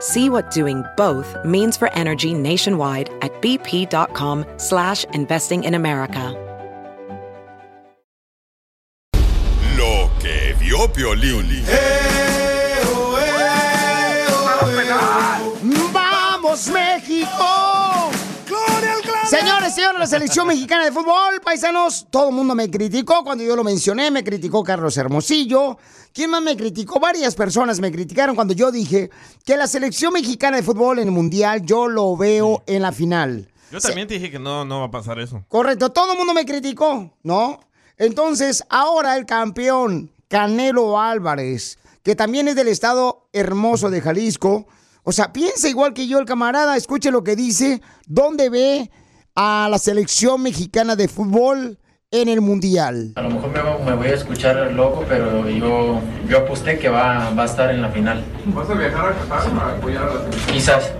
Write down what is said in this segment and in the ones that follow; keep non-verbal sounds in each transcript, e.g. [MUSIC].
See what doing both means for energy nationwide at bp.com slash investing in America. Lo que vio Piolín. ¡Vamos, México! Señores, señores, la selección mexicana de fútbol, paisanos, todo el mundo me criticó cuando yo lo mencioné, me criticó Carlos Hermosillo. ¿Quién más me criticó? Varias personas me criticaron cuando yo dije que la selección mexicana de fútbol en el Mundial yo lo veo en la final. Yo también te dije que no, no va a pasar eso. Correcto, todo el mundo me criticó, ¿no? Entonces, ahora el campeón Canelo Álvarez, que también es del estado hermoso de Jalisco, o sea, piensa igual que yo el camarada, escuche lo que dice, ¿dónde ve a la selección mexicana de fútbol en el Mundial? A lo mejor me, me voy a escuchar loco, pero yo, yo aposté que va, va a estar en la final. ¿Vas a viajar a Qatar para apoyar a la selección? Quizás.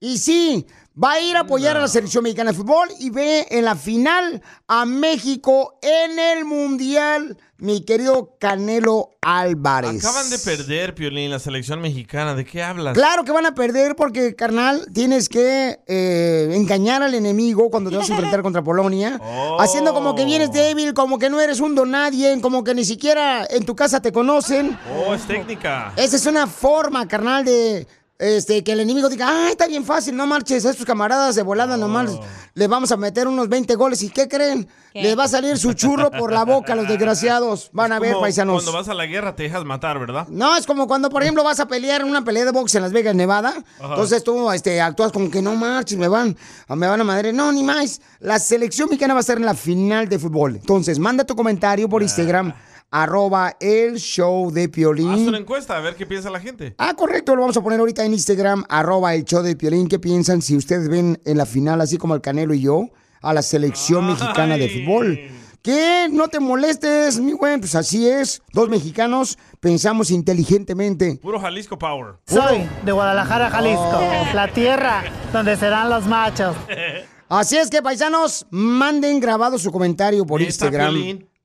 Y sí, va a ir a apoyar a la selección mexicana de fútbol y ve en la final a México en el Mundial, mi querido Canelo Álvarez. Acaban de perder, Piolín, la selección mexicana. ¿De qué hablas? Claro que van a perder porque, carnal, tienes que eh, engañar al enemigo cuando te vas a enfrentar [LAUGHS] contra Polonia, haciendo como que vienes débil, como que no eres un don nadie, como que ni siquiera en tu casa te conocen. Oh, es técnica. Esa es una forma, carnal, de este, que el enemigo diga, ah, está bien fácil, no marches a estos camaradas de volada nomás, les vamos a meter unos 20 goles. ¿Y qué creen? ¿Qué? Les va a salir su churro por la boca a los desgraciados. Van a ver, Como paisanos. Cuando vas a la guerra te dejas matar, ¿verdad? No, es como cuando, por ejemplo, vas a pelear en una pelea de box en Las Vegas, Nevada. Ajá. Entonces tú este, actúas como que no marches, me van, me van a madre. No, ni más. La selección mexicana va a estar en la final de fútbol. Entonces, manda tu comentario por Instagram, arroba el show de Haz Piolín. una encuesta a ver qué piensa la gente. Ah, correcto, lo vamos a poner ahorita en Instagram, arroba el show de Piolín. ¿Qué piensan si ustedes ven en la final, así como el Canelo y yo, a la selección mexicana de fútbol? ¿Qué? No te molestes, mi güey, pues así es. Dos mexicanos pensamos inteligentemente. Puro Jalisco Power. Soy de Guadalajara, Jalisco, Oh. la tierra donde serán los machos. Así es que, paisanos, manden grabado su comentario por Instagram.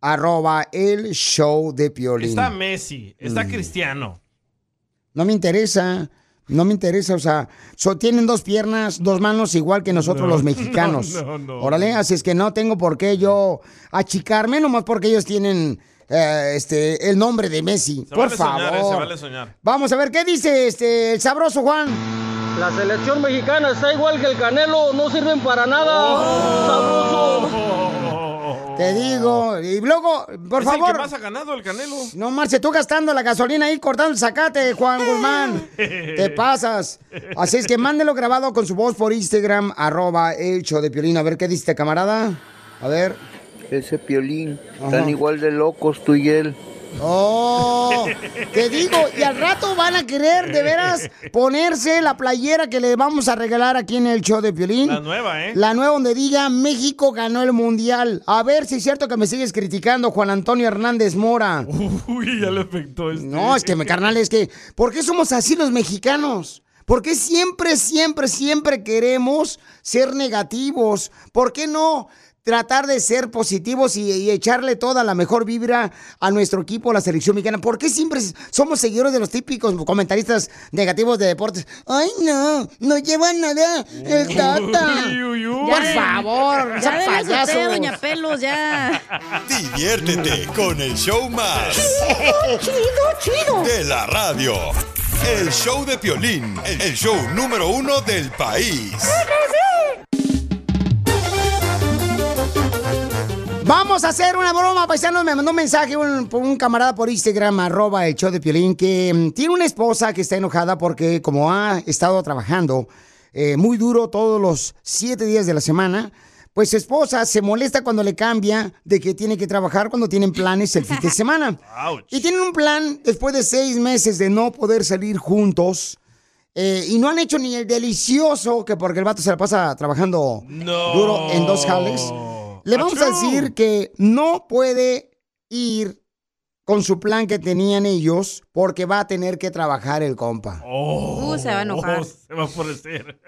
Arroba el show de Piolín. Está Messi, está Mm. Cristiano. No me interesa. No me interesa, o sea, so- tienen dos piernas, dos manos igual que nosotros No, los [LAUGHS] mexicanos. no, no, no. Órale, así es que no tengo por qué yo achicarme, nomás porque ellos tienen eh, este el nombre de Messi. Se por vale favor. soñar, eh, se vale soñar. Vamos a ver qué dice este el sabroso Juan. La selección mexicana está igual que el Canelo, no sirven para nada. Sabroso. [LAUGHS] Te digo, y luego, por Es el favor. que más ha ganado el Canelo. No marche, tú gastando la gasolina ahí, cortando el zacate, Juan Guzmán. Te [LAUGHS] pasas. Así es que mándelo grabado con su voz por Instagram, arroba show de Piolín. A ver qué dice, camarada. A ver. Ese piolín, Ajá. están igual de locos tú y él. Oh, te digo, y al rato van a querer de veras ponerse la playera que le vamos a regalar aquí en el show de Piolín. La nueva, ¿eh? La nueva donde diga México ganó el mundial. A ver si es cierto que me sigues criticando, Juan Antonio Hernández Mora. Uy, ya le afectó este. No, es que, me carnal, es que, ¿por qué somos así los mexicanos? ¿Por qué siempre, siempre, siempre queremos ser negativos? ¿Por qué no tratar de ser positivos y, y echarle toda la mejor vibra a nuestro equipo, a la selección mexicana? ¿Por qué siempre somos seguidores de los típicos comentaristas negativos de deportes? Ay, no, no lleva nada el tata. Por favor, Ya déjese usted, doña Pelos, ya. Diviértete con el show más. Chido, chido. De la radio. El show de Piolín, el show número uno del país. Vamos a hacer una broma, paisano. Me mandó un mensaje un, un camarada por Instagram, arroba el show de Piolín, que mm, tiene una esposa que está enojada porque como ha estado trabajando eh, muy duro todos los siete días de la semana, pues su esposa se molesta cuando le cambia de que tiene que trabajar cuando tienen planes el fin de [LAUGHS] semana. Y tienen un plan después de seis meses de no poder salir juntos. eh, y no han hecho ni el delicioso, que porque el vato se la pasa trabajando duro en dos jales. Le vamos a decir que no puede ir con su plan que tenían ellos porque va a tener que trabajar el compa. Oh, se va a enojar. [LAUGHS] Se va a enfurecer.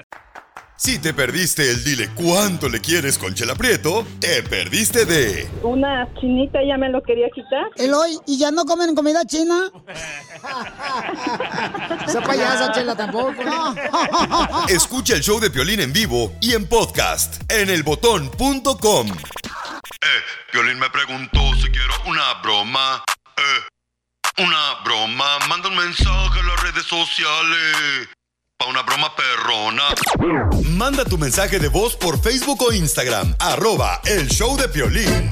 Si te perdiste el dile cuánto le quieres con Chela Prieto, te perdiste de Una chinita ya me lo quería quitar. Eloy, ¿y ya no comen comida china? [LAUGHS] Esa payasa, Chela, tampoco. [LAUGHS] Escucha el show de Piolín en vivo y en podcast en elbotón.com. Eh, Piolín me preguntó si quiero una broma. Eh, una broma. Manda un mensaje a las redes sociales. Pa' una broma perrona. Manda tu mensaje de voz por Facebook o Instagram. Arroba el show de Piolín.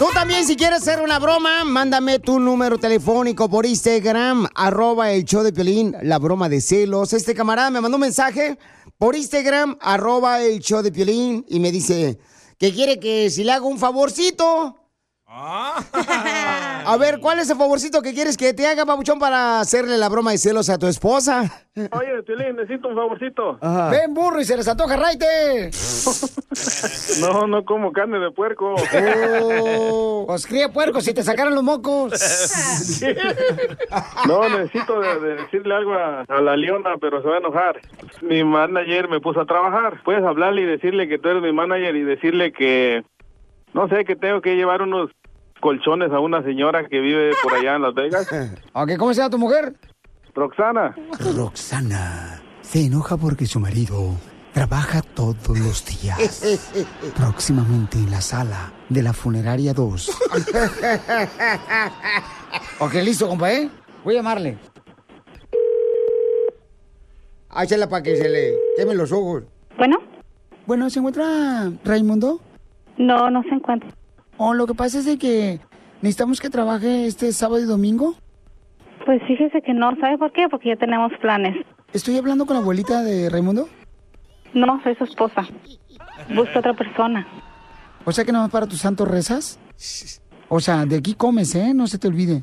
Tú también, si quieres hacer una broma, mándame tu número telefónico por Instagram, arroba el show de Piolín, la broma de celos. Este camarada me mandó un mensaje por Instagram, arroba el show de Piolín, y me dice que quiere que si le hago un favorcito. [LAUGHS] A ver, ¿cuál es el favorcito que quieres que te haga, babuchón, para hacerle la broma de celos a tu esposa? Oye, Piolín, necesito un favorcito. Ven, burro, y se les antoja raite. [LAUGHS] No, no como carne de puerco. Oh, os cría puerco si te sacaran los mocos. No, necesito de, de decirle algo a, a la leona, pero se va a enojar. Mi manager me puso a trabajar. Puedes hablarle y decirle que tú eres mi manager y decirle que, no sé, que tengo que llevar unos colchones a una señora que vive por allá en Las Vegas. [LAUGHS] Ok, ¿cómo se llama tu mujer? Roxana. Roxana se enoja porque su marido trabaja todos los días. [LAUGHS] Próximamente en la sala de la funeraria 2. [LAUGHS] ok, listo, compa, ¿eh? Voy a llamarle. Háchela para que se le quemen los ojos. Bueno. Bueno, ¿se encuentra Raimundo? No, no se encuentra. Oh, lo que pasa es de que necesitamos que trabaje este sábado y domingo. Pues fíjese que no, ¿sabe por qué? Porque ya tenemos planes. ¿Estoy hablando con la abuelita de Raimundo? No, soy su esposa. Busca otra persona. O sea que no para tus santos rezas. O sea, de aquí comes, ¿eh? No se te olvide.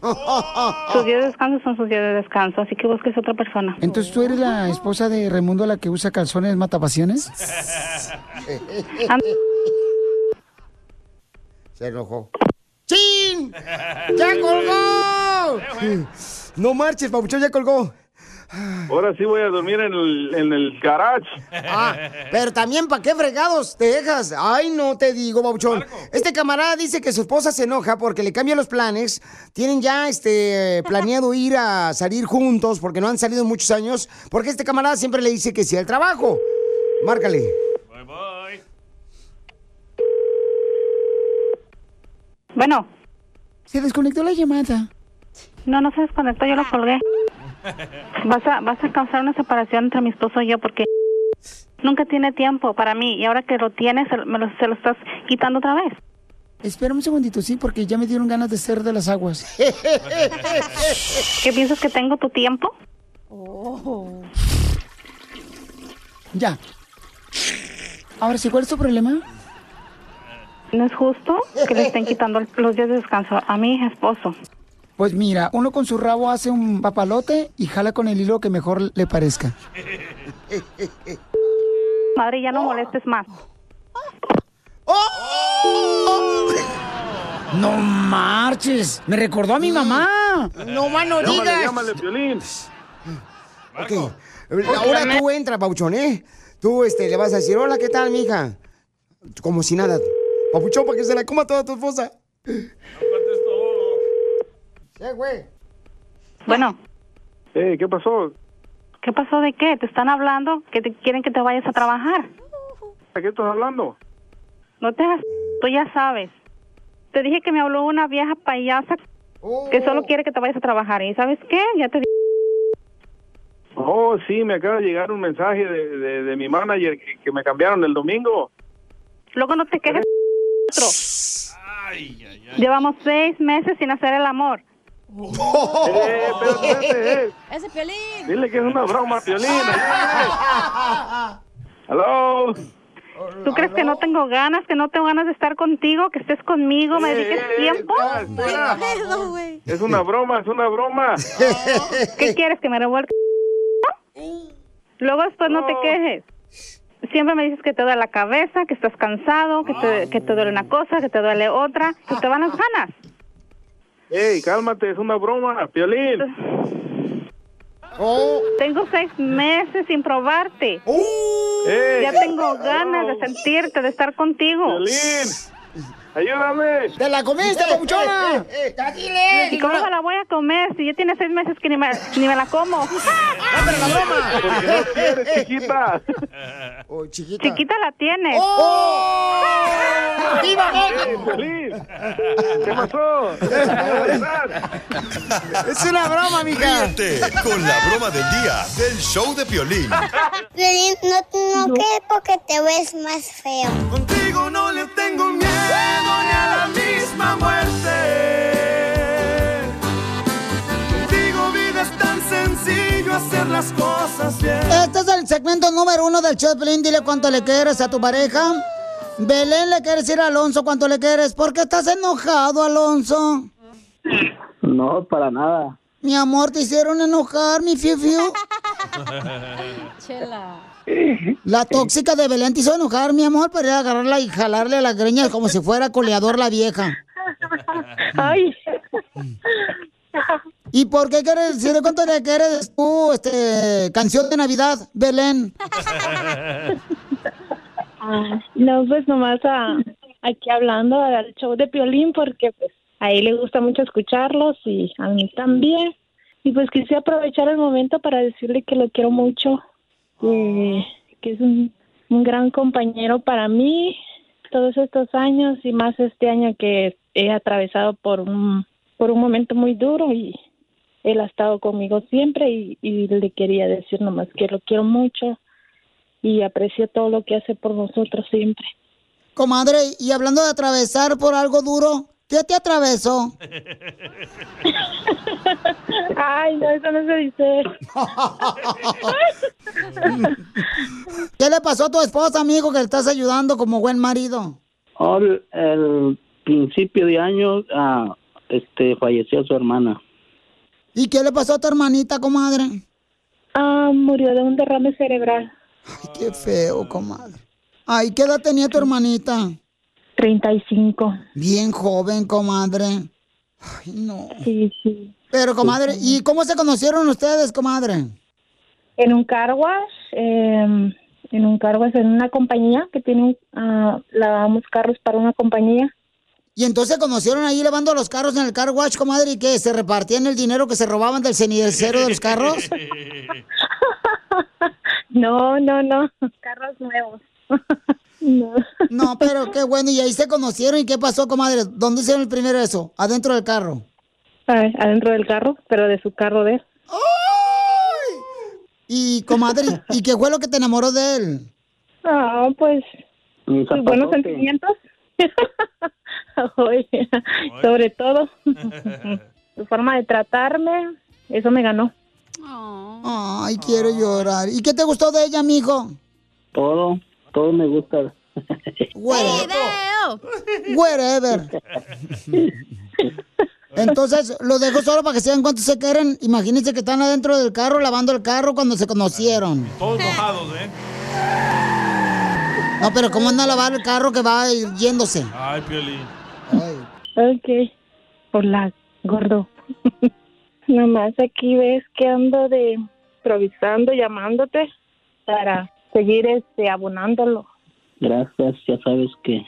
Sus días de descanso son sus días de descanso, así que busques otra persona. Entonces, ¿tú eres la esposa de Raimundo la que usa calzones matapasiones? Se enojó. ¡Chin! ¡Ya colgó! No marches, papuchón, ya colgó. Ahora sí voy a dormir en el, en el garage. Ah, pero también, ¿para qué fregados te dejas? Ay, no te digo, babuchón. Este camarada dice que su esposa se enoja porque le cambia los planes. Tienen ya este planeado ir a salir juntos porque no han salido en muchos años. Porque este camarada siempre le dice que sí al trabajo. Márcale. Bueno. Se desconectó la llamada. No, no se desconectó, yo lo colgué. Vas a, vas a causar una separación entre mi esposo y yo porque nunca tiene tiempo para mí y ahora que lo tienes se, me lo, se lo estás quitando otra vez. Espera un segundito, sí, porque ya me dieron ganas de ser de las aguas. ¿Qué piensas que tengo tu tiempo? Ya. Ahora sí, ¿cuál es tu problema? No es justo que le estén quitando los días de descanso a mi esposo. Pues mira, uno con su rabo hace un papalote y jala con el hilo que mejor le parezca. Madre, ya no molestes más. No marches, me recordó a mi mamá. No más no Llámale, digas. llámale, Piolín. Ok. Ahora tú entra, Papuchón, ¿eh? Tú este, le vas a decir, hola, ¿qué tal, mija? Como si nada. Papuchón, para que se la coma toda tu esposa. ¿Qué, güey? Bueno, Eh, ¿qué pasó? ¿qué pasó de qué? ¿Te están hablando que te quieren que te vayas a trabajar? ¿De qué estás hablando? No te hagas... Tú ya sabes. Te dije que me habló una vieja payasa que solo quiere que te vayas a trabajar. ¿Y sabes qué? Ya te dije... Oh, sí, me acaba de llegar un mensaje de, de, de mi manager que, que me cambiaron el domingo. Luego no te quejes Llevamos seis meses sin hacer el amor. Eh, espérate, espérate, eh. Ese Piolín. Dile que es una broma, Piolín. ¿Aló? ¿Tú crees que no tengo ganas, que no tengo ganas de estar contigo, que estés conmigo, me dediques tiempo? Es una broma, es una broma. ¿Qué quieres, que me revuelque? Luego después no te quejes. Siempre me dices que te duele la cabeza, que estás cansado, que te, que te duele una cosa, que te duele otra, que te van las ganas. Ey, cálmate, es una broma, Piolín. Tengo seis meses sin probarte. Ey. Ya tengo ganas de sentirte, de estar contigo. Piolín, ayúdame. ¡Te la comiste, papuchona! ¿Y cómo la voy a comer si ya tiene seis meses que ni me, ni me la como? [LAUGHS] ¡Dame la broma! Porque no quieres, [LAUGHS] chiquita. Oh, chiquita. Chiquita la tienes. ¡Oh! ¡Viva Ey, México! ¿Qué pasó? Es una broma, mija. Ríete con la broma del día del show de Piolín. Piolín, no, no que porque te ves más feo. Contigo no le tengo miedo ni a la misma muerte. Contigo vida es tan sencillo hacer las cosas bien. Este es el segmento número uno del show de Pelín. Dile cuánto le quieres a tu pareja. Belén, le quieres decir a Alonso cuánto le quieres. ¿Por qué estás enojado, Alonso? No, para nada. Mi amor, te hicieron enojar, mi fiu fiu. [LAUGHS] Chela. La tóxica de Belén te hizo enojar, mi amor, para ir a agarrarla y jalarle a las greñas como si fuera coleador la vieja. Ay. [LAUGHS] ¿Y por qué quieres decirle cuánto le quieres tú, este, canción de Navidad, Belén? [LAUGHS] No, pues nomás a, aquí hablando al show de Piolín porque pues a él le gusta mucho escucharlos y a mí también. Y pues quise aprovechar el momento para decirle que lo quiero mucho, que, que es un, un gran compañero para mí todos estos años y más este año que he atravesado por un, por un momento muy duro y él ha estado conmigo siempre y, y le quería decir nomás que lo quiero mucho y aprecio todo lo que hace por nosotros siempre. Comadre, y hablando de atravesar por algo duro, ¿qué te atravesó? Ay, no, eso no se dice. ¿Qué le pasó a tu esposa, amigo, que le estás ayudando como buen marido? Al el principio de año, ah, este, falleció su hermana. ¿Y qué le pasó a tu hermanita, comadre? Ah, murió de un derrame cerebral. Ay, qué feo, comadre. Ay, ¿qué edad tenía tu hermanita? 35. Bien joven, comadre. Ay, no. Sí, sí. Pero, comadre, ¿y cómo se conocieron ustedes, comadre? En un car wash, eh, en un car wash, en una compañía que tiene, ah, lavamos carros para una compañía. Y entonces conocieron ahí lavando los carros en el car wash, comadre, y que se repartían el dinero que se robaban del cenicero de los carros. [LAUGHS] No, no, no, carros nuevos. No. [LAUGHS] No, pero qué bueno. Y ahí se conocieron. ¿Y qué pasó, comadre? ¿Dónde hicieron el primer eso? ¿Adentro del carro? Ay, adentro del carro, pero de su carro de él. Y, comadre, ¿y qué fue lo que te enamoró de él? Ah, pues sus buenos zapatos. sentimientos. [LAUGHS] Oye, sobre todo su forma de tratarme, eso me ganó. Ay, quiero llorar. ¿Y qué te gustó de ella, mijo? Todo, todo me gusta. Whatever. Wherever. Entonces, lo dejo solo para que sean cuántos se quieren. Imagínense que están adentro del carro, lavando el carro cuando se conocieron. Todos mojados, ¿eh? No, pero ¿cómo anda a lavar el carro que va yéndose? Ay, Piolín. Ok. Hola, gordo. Nomás aquí ves que ando de improvisando, llamándote para seguir este abonándolo. Gracias, ya sabes que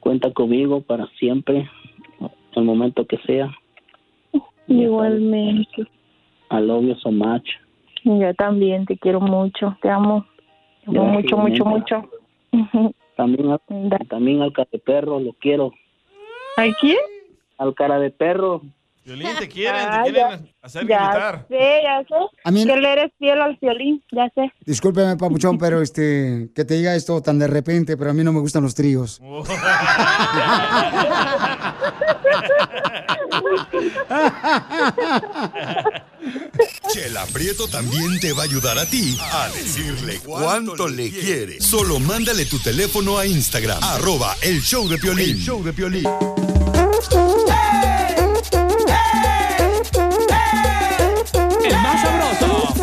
cuenta conmigo para siempre, el momento que sea. Igualmente. I love you so much. Yo también te quiero mucho, te amo. Te amo mucho, mucho, mucho. [LAUGHS] También, al- también al cara de perro, lo quiero. ¿A quién? Al cara de perro. Violín, te [LAUGHS] quieren, Ah, te quieren ya- hacer ya gritar. sé, ya sé. A mí- Que le eres fiel al violín, ya sé. Discúlpeme, papuchón, pero este, que te diga esto tan de repente, pero a mí no me gustan los tríos. [LAUGHS] Chela Prieto también te va a ayudar a ti a decirle cuánto le quiere. Solo mándale tu teléfono a Instagram, arroba el show de Piolín. El show de Piolín. El más sabroso.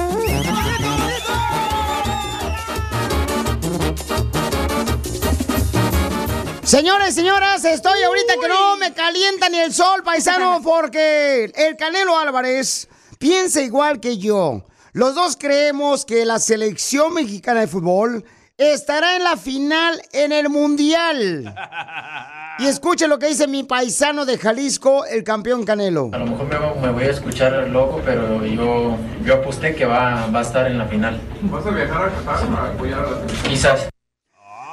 Señores, señoras, estoy ahorita que no me calienta ni el sol, paisano, porque el Canelo Álvarez piensa igual que yo. Los dos creemos que la selección mexicana de fútbol estará en la final en el Mundial. Y [LAUGHS] escuchen lo que dice mi paisano de Jalisco, el campeón Canelo. A lo mejor me, me voy a escuchar loco, pero yo, yo aposté que va, va a estar en la final. ¿Vas a viajar a Qatar para apoyar a la? Quizás.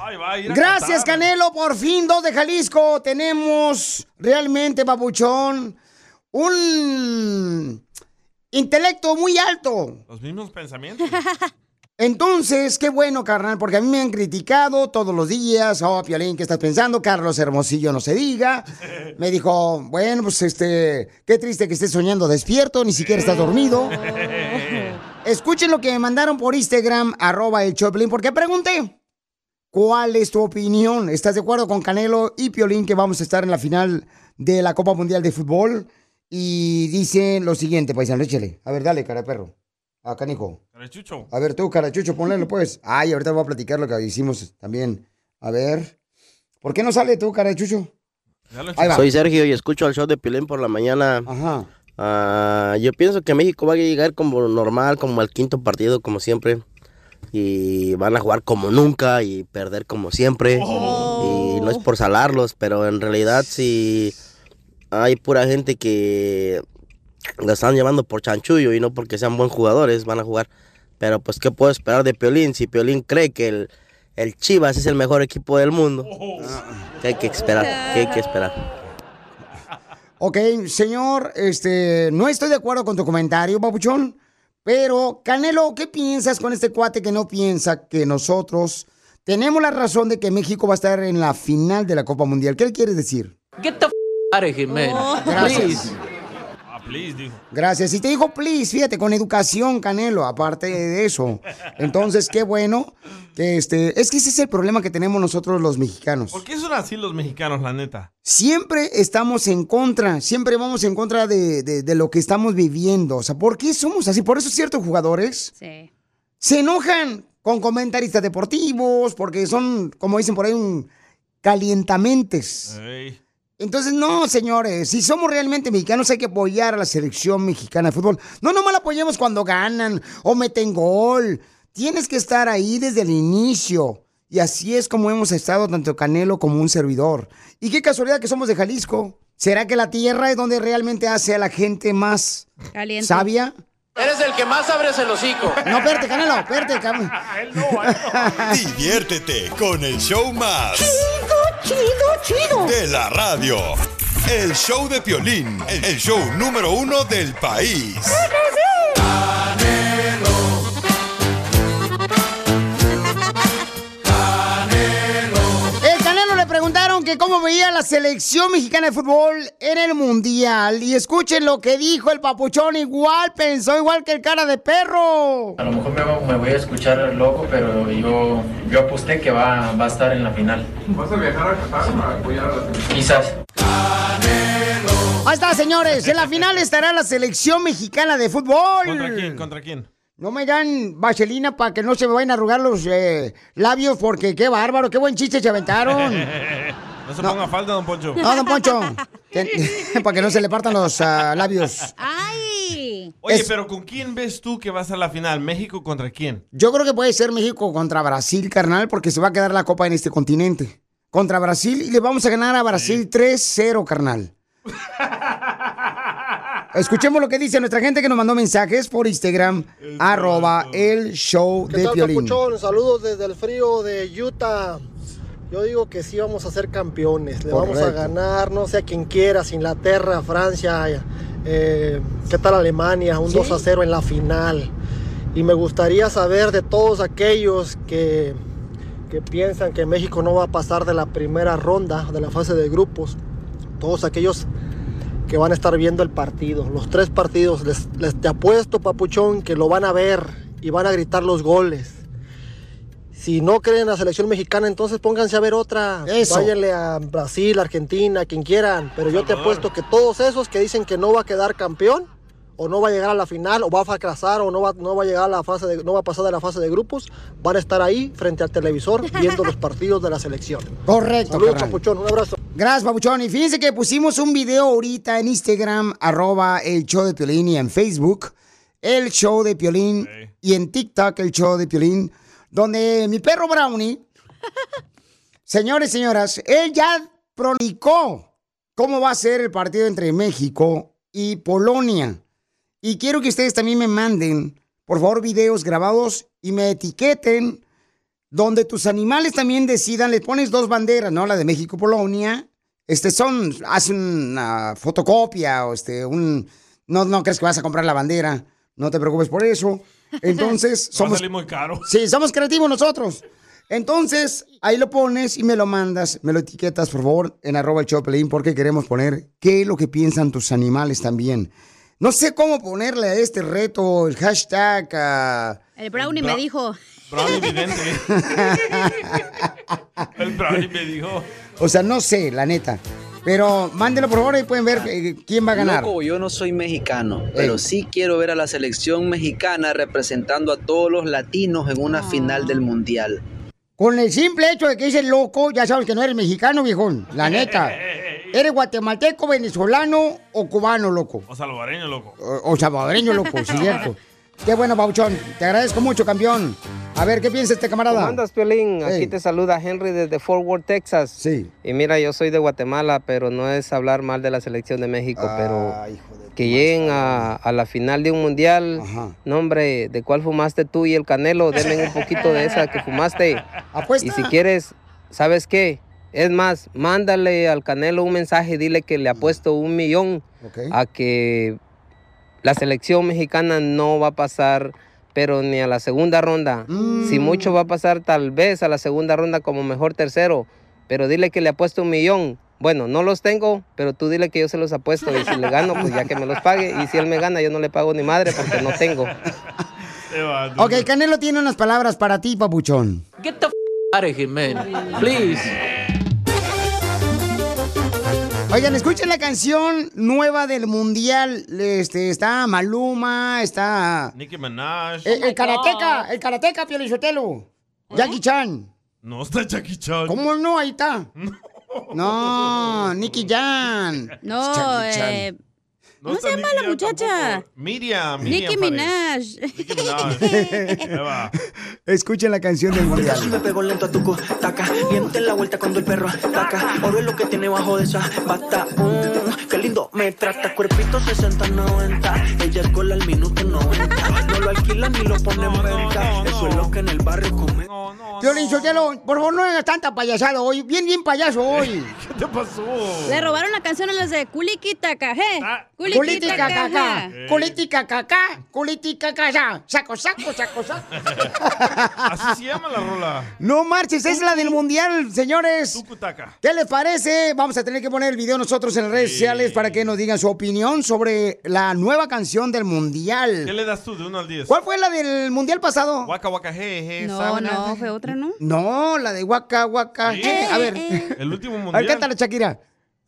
Ay, va a ir a Gracias, Qatar. Canelo. Por fin, dos de Jalisco. Tenemos realmente, papuchón, un intelecto muy alto. Los mismos pensamientos. [LAUGHS] Entonces, qué bueno, carnal, porque a mí me han criticado todos los días. Oh, Piolín, ¿qué estás pensando? Carlos Hermosillo, no se diga. [LAUGHS] Me dijo, bueno, pues este, qué triste que estés soñando despierto, ni siquiera estás dormido. [LAUGHS] Escuchen lo que me mandaron por Instagram, arroba el Choplin, porque pregunté. ¿Cuál es tu opinión? ¿Estás de acuerdo con Canelo y Piolín que vamos a estar en la final de la Copa Mundial de Fútbol? Y dicen lo siguiente, paisano, échale. A ver, dale, cara de perro. Acá, Nico. Carechucho. A ver, tú, carachucho, ponle pues. Ay, ahorita voy a platicar lo que hicimos también. A ver. ¿Por qué no sale tú, carachucho? Ahí va. Soy Sergio y escucho al show de Pilín por la mañana. Ah, yo pienso que México va a llegar como normal, como al quinto partido, como siempre. Y van a jugar como nunca y perder como siempre. Y no es por salarlos, pero en realidad sí hay pura gente que la están llevando por chanchullo y no porque sean buen jugadores, van a jugar. Pero pues, ¿qué puedo esperar de Piolín? Si Piolín cree que el, el Chivas es el mejor equipo del mundo, ¿qué hay que esperar? ¿Qué hay que esperar? Ok, señor, este, no estoy de acuerdo con tu comentario, papuchón. Pero, Canelo, ¿qué piensas con este cuate que no piensa que nosotros tenemos la razón de que México va a estar en la final de la Copa Mundial? ¿Qué le quieres decir? Get the f out of here, man. Gracias. Please. Please, dijo. Gracias. Y te dijo, please, fíjate, con educación, Canelo, aparte de eso. Entonces, qué bueno que este. Es que ese es el problema que tenemos nosotros los mexicanos. ¿Por qué son así los mexicanos, la neta? Siempre estamos en contra, siempre vamos en contra de, de- de lo que estamos viviendo. O sea, ¿por qué somos así? Por eso ciertos jugadores Sí. se enojan con comentaristas deportivos, porque son, como dicen por ahí, un calientamentes. Entonces, no, señores, si somos realmente mexicanos hay que apoyar a la selección mexicana de fútbol. No nomás la apoyemos cuando ganan o meten gol. Tienes que estar ahí desde el inicio. Y así es como hemos estado tanto Canelo como un servidor. Y qué casualidad que somos de Jalisco. ¿Será que la tierra es donde realmente hace a la gente más Caliente. sabia? Eres el que más abres el hocico. No, espérate, Canelo, espérate, cabrón. [LAUGHS] [LAUGHS] Diviértete con el show más. Chido, chido. De la radio. El show de Piolín, el show número uno del país. Que cómo veía la selección mexicana de fútbol en el Mundial. Y escuchen lo que dijo el papuchón, igual pensó igual que el cara de perro. A lo mejor me, me voy a escuchar loco, pero yo, yo aposté que va, va a estar en la final. ¿Vas a viajar a Qatar para apoyar a la selección? Quizás. Ahí está, señores. En la final estará la selección mexicana de fútbol. ¿Contra quién? ¿Contra quién? No me dan vaselina para que no se me vayan a arrugar los eh, labios porque qué bárbaro, qué buen chiste se aventaron. [LAUGHS] no se ponga falta, don Poncho. No, don Poncho. [LAUGHS] para que no se le partan los ah, labios. ¡Ay! Oye, Es- pero ¿con quién ves tú que va a ser la final? ¿México contra quién? Yo creo que puede ser México contra Brasil, carnal, porque se va a quedar la copa en este continente. Contra Brasil y le vamos a ganar a Brasil 3-0, carnal. Escuchemos lo que dice nuestra gente que nos mandó mensajes por Instagram, arroba el show ¿Qué de tal? Saludos desde el frío de Utah. Yo digo que sí vamos a ser campeones. Le vamos a ganar, no sé a quien quiera, si Inglaterra, Francia, eh, ¿qué tal Alemania? Un 2 a 0 en la final. Y me gustaría saber de todos aquellos que, que piensan que México no va a pasar de la primera ronda, de la fase de grupos. Todos aquellos que van a estar viendo el partido, los tres partidos. Les, les te apuesto, papuchón, que lo van a ver y van a gritar los goles. Si no creen en la selección mexicana, entonces pónganse a ver otra. Eso. Váyanle a Brasil, Argentina, quien quieran. Pero yo te apuesto que todos esos que dicen que no va a quedar campeón, o no va a llegar a la final, o va a fracasar, o no va, no va a llegar a la fase de, no va a pasar de la fase de grupos, van a estar ahí frente al televisor [LAUGHS] viendo los partidos de la selección. Correcto, Saludos, papuchón. Un abrazo. Gracias, Papuchón. Y fíjense que pusimos un video ahorita en Instagram, arroba el show de Piolín, y en Facebook, el show de Piolín, y en TikTok, el show de Piolín, donde mi perro Brownie, señores y señoras, él ya pronicó cómo va a ser el partido entre México y Polonia. Y quiero que ustedes también me manden, por favor, videos grabados y me etiqueten donde tus animales también decidan, le pones dos banderas, ¿no? La de México, Polonia. Este son, haz una fotocopia o este, un, no, no crees que vas a comprar la bandera, no te preocupes por eso. Entonces, [LAUGHS] Va a somos, salir muy caro. sí, somos creativos nosotros. Entonces, ahí lo pones y me lo mandas, me lo etiquetas, por favor, en arroba el Piolín, porque queremos poner qué es lo que piensan tus animales también. No sé cómo ponerle a este reto el hashtag. El brownie me dijo. Brownie vidente. [LAUGHS] El brownie me dijo. O sea, no sé, la neta. Pero mándenlo por favor y pueden ver eh, quién va a ganar. Loco, yo no soy mexicano, pero sí quiero ver a la selección mexicana representando a todos los latinos en una final del mundial. Con el simple hecho de que dices loco, ya sabes que no eres mexicano, viejón. La neta. ¿Eres guatemalteco, venezolano o cubano, loco? O salvadoreño, loco. O, o salvadoreño, loco, [LAUGHS] cierto. Qué bueno, Pauchón. Te agradezco mucho, campeón. A ver, ¿qué piensa este camarada? ¿Cómo andas, Piolín? Aquí te saluda Henry desde Fort Worth, Texas. Sí. Y mira, yo soy de Guatemala, pero no es hablar mal de la selección de México, Ah, pero que lleguen a, a la final de un mundial. No, hombre, ¿de cuál fumaste tú y el Canelo? Denme un poquito de esa que fumaste. Apuesta. Y si quieres, ¿sabes qué? Es más, mándale al Canelo un mensaje, dile que le apuesto un millón a que la selección mexicana no va a pasar, pero ni a la segunda ronda. Si mucho va a pasar tal vez a la segunda ronda como mejor tercero, pero dile que le apuesto un millón. Bueno, no los tengo, pero tú dile que yo se los apuesto y si le gano, pues ya que me los pague. Y si él me gana, yo no le pago ni madre porque no tengo. Ok, Canelo tiene unas palabras para ti, papuchón. Get the f out of here, man. Please. Oigan, escuchen la canción nueva del mundial. Este, está Maluma, está Nicki Minaj. eh, el karateca, el karateca, Piolichotelo. Jackie Chan. No está Jackie Chan. ¿Cómo no? Ahí está. [LAUGHS] No, Nicky Jan. No, eh, No ¿cómo está se llama Nicki la muchacha? Miriam. Miriam Nicki. Minaj. Nicki Minaj. [LAUGHS] Escuchen la canción del Me mundial. pegó lento a tu taca, diente en la vuelta cuando el perro ataca. Oro es lo que tiene bajo de esa bata. Mm, qué lindo me trata, cuerpito 60-90. Ella es gol al minuto 90. No lo alquilan ni lo ponen en venta. Eso es lo que en el barrio come. Piolichotelo, por favor, no hagas tanta payasada hoy. Bien, bien payaso hoy. [LAUGHS] ¿Qué te pasó? Le robaron la canción a los de Kulikita Cajé. Culítica caca, culítica caca, culítica caca, saco, saco, saco, saco. [LAUGHS] Así se llama la rola. No marches, es la del mundial, señores. Tucutaca. ¿Qué les parece? Vamos a tener que poner el video nosotros en las redes sociales para que nos digan su opinión sobre la nueva canción del ¿Qué mundial. le das tú de 1 al 10? ¿Cuál fue la del mundial pasado? Waka waka je, je, No, no, fue otra, ¿no? No, la de Waka Waka. Sí. Eh, a ver, El último a ver, mundial. cántala, Shakira.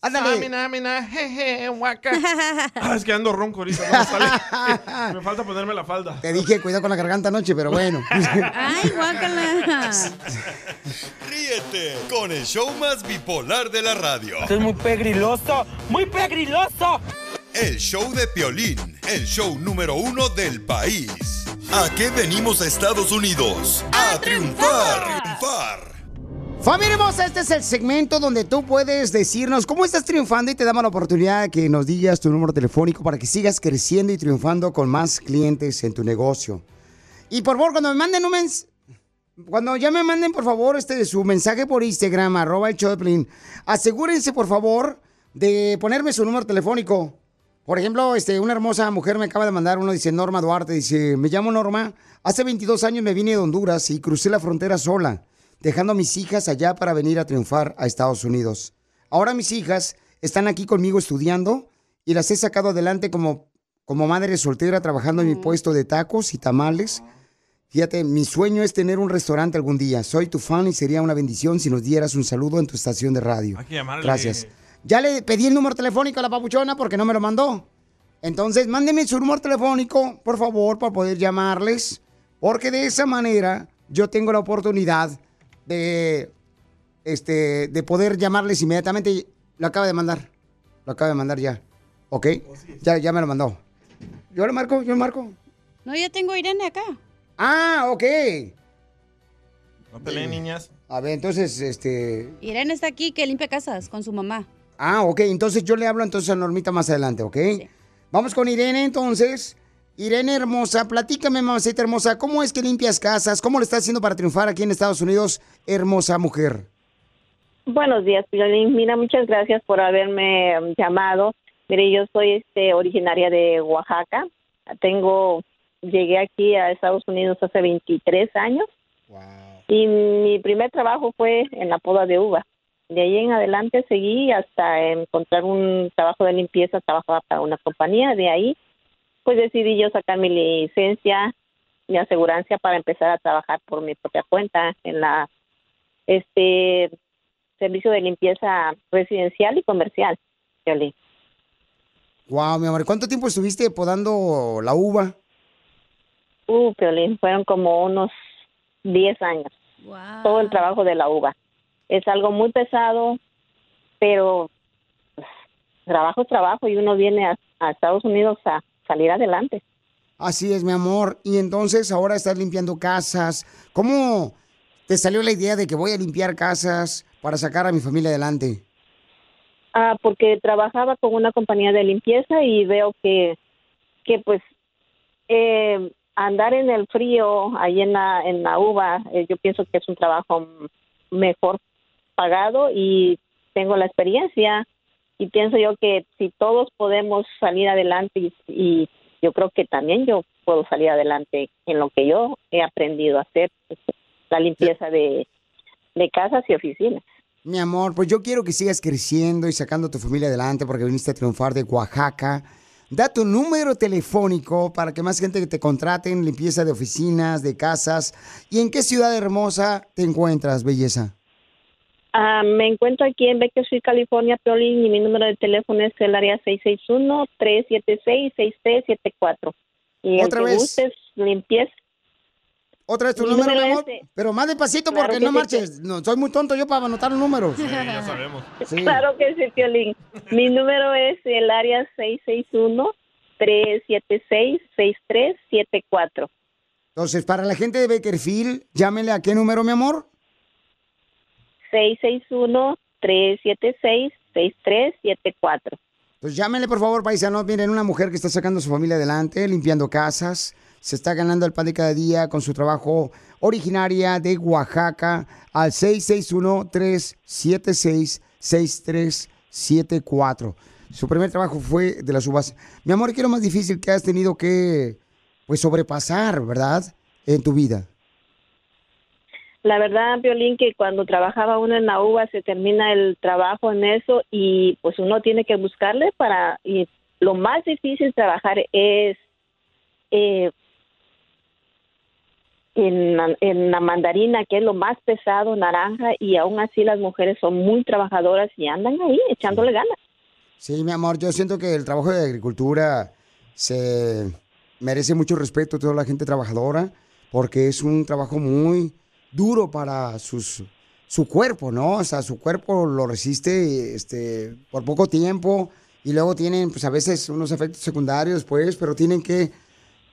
Ándale. Samina, mina, jeje, waka. [LAUGHS] Ah, es que ando ronco ahorita. no me sale. [LAUGHS] Me falta ponerme la falda. Te dije, cuidado con la garganta anoche, pero bueno. Ay, guácala. Ríete con el show más bipolar de la radio. Esto es muy pegriloso, muy pegriloso. El show de Piolín, el show número uno del país. ¿A qué venimos a Estados Unidos? ¡A, triunfar! ¡Triunfar! Familia hermosa, este es el segmento donde tú puedes decirnos cómo estás triunfando y te damos la oportunidad de que nos digas tu número telefónico para que sigas creciendo y triunfando con más clientes en tu negocio. Y por favor, cuando me manden un mens... Cuando ya me manden, por favor, este, su mensaje por Instagram, arroba el de Piolín, asegúrense, por favor, de ponerme su número telefónico. Por ejemplo, este, una hermosa mujer me acaba de mandar uno, dice Norma Duarte, dice, me llamo Norma, hace 22 años me vine de Honduras y crucé la frontera sola, dejando a mis hijas allá para venir a triunfar a Estados Unidos. Ahora mis hijas están aquí conmigo estudiando y las he sacado adelante como, como madre soltera trabajando en mi puesto de tacos y tamales. Fíjate, mi sueño es tener un restaurante algún día. Soy tu fan y sería una bendición si nos dieras un saludo en tu estación de radio. Hay que llamarle. Gracias. Ya le pedí el número telefónico a la papuchona porque no me lo mandó. Entonces, mándeme su número telefónico, por favor, para poder llamarles. Porque de esa manera yo tengo la oportunidad de, este, de poder llamarles inmediatamente. Lo acaba de mandar. Lo acaba de mandar ya. ¿Ok? Ya, ya me lo mandó. Yo lo marco, yo lo marco. No, yo tengo a Irene acá. Ah, ok. No peleen, niñas. A ver, entonces, este... Irene está aquí que limpia casas con su mamá. Ah, ok, entonces yo le hablo entonces a Normita más adelante, ¿ok? Vamos con Irene entonces. Irene hermosa, platícame, mamacita hermosa, ¿cómo es que limpias casas? ¿Cómo lo estás haciendo para triunfar aquí en Estados Unidos, hermosa mujer? Buenos días, Piolín. Mira, muchas gracias por haberme um, llamado. Mire, yo soy este originaria de Oaxaca. Tengo, llegué aquí a Estados Unidos hace 23 años. Y mi primer trabajo fue en la poda de uva. De ahí en adelante seguí hasta encontrar un trabajo de limpieza, trabajaba para una compañía. De ahí, pues decidí yo sacar mi licencia, mi asegurancia para empezar a trabajar por mi propia cuenta en la este servicio de limpieza residencial y comercial. Wow, mi amor, ¿cuánto tiempo estuviste podando la uva? Uh, Piolín, fueron como unos 10 años. Todo el trabajo de la uva. Es algo muy pesado, pero pues, trabajo es trabajo y uno viene a, a Estados Unidos a salir adelante. Así es, mi amor. Y entonces ahora estás limpiando casas. ¿Cómo te salió la idea de que voy a limpiar casas para sacar a mi familia adelante? Ah, porque trabajaba con una compañía de limpieza y veo que, que pues, eh, andar en el frío, ahí en la, en la uva, eh, yo pienso que es un trabajo mejor pagado y tengo la experiencia y pienso yo que si todos podemos salir adelante y, yo creo que también yo puedo salir adelante en lo que yo he aprendido a hacer, pues, la limpieza de, de casas y oficinas. Mi amor, pues yo quiero que sigas creciendo y sacando a tu familia adelante porque viniste a triunfar de Oaxaca. Da tu número telefónico para que más gente te contraten, limpieza de oficinas, de casas. ¿Y en qué ciudad hermosa te encuentras, belleza? Ah, me encuentro aquí en Bakersfield, California, Piolín, y mi número de teléfono es el área 661-376-6374. Y Otra el que vez. gustes limpieza. Otra vez tu Mi número, mi número amor. es- Pero más despacito Claro porque que no sí, marches. No, soy muy tonto yo para anotar los números. ya sabemos. [LAUGHS] Sí. Claro que sí, Piolín. Mi número es el área 661-376-6374. Entonces, para la gente de Bakerfield, llámele a qué número, mi amor. 661-376-6374. Pues llámenle, por favor, paisanos. Miren, una mujer que está sacando a su familia adelante, limpiando casas, se está ganando el pan de cada día con su trabajo originaria de Oaxaca al 661-376-6374. Su primer trabajo fue de las uvas. Mi amor, ¿qué es lo más difícil que has tenido que pues sobrepasar, verdad, en tu vida? La verdad, Violín, que cuando trabajaba uno en la uva se termina el trabajo en eso y pues uno tiene que buscarle para... Y lo más difícil trabajar es eh, en, la- en la mandarina, que es lo más pesado, naranja, y aún así las mujeres son muy trabajadoras y andan ahí echándole ganas. Sí, mi amor, yo siento que el trabajo de agricultura se merece mucho respeto a toda la gente trabajadora porque es un trabajo muy duro para sus, su cuerpo, ¿no? O sea, su cuerpo lo resiste este, por poco tiempo y luego tienen, pues a veces unos efectos secundarios, pues, pero tienen que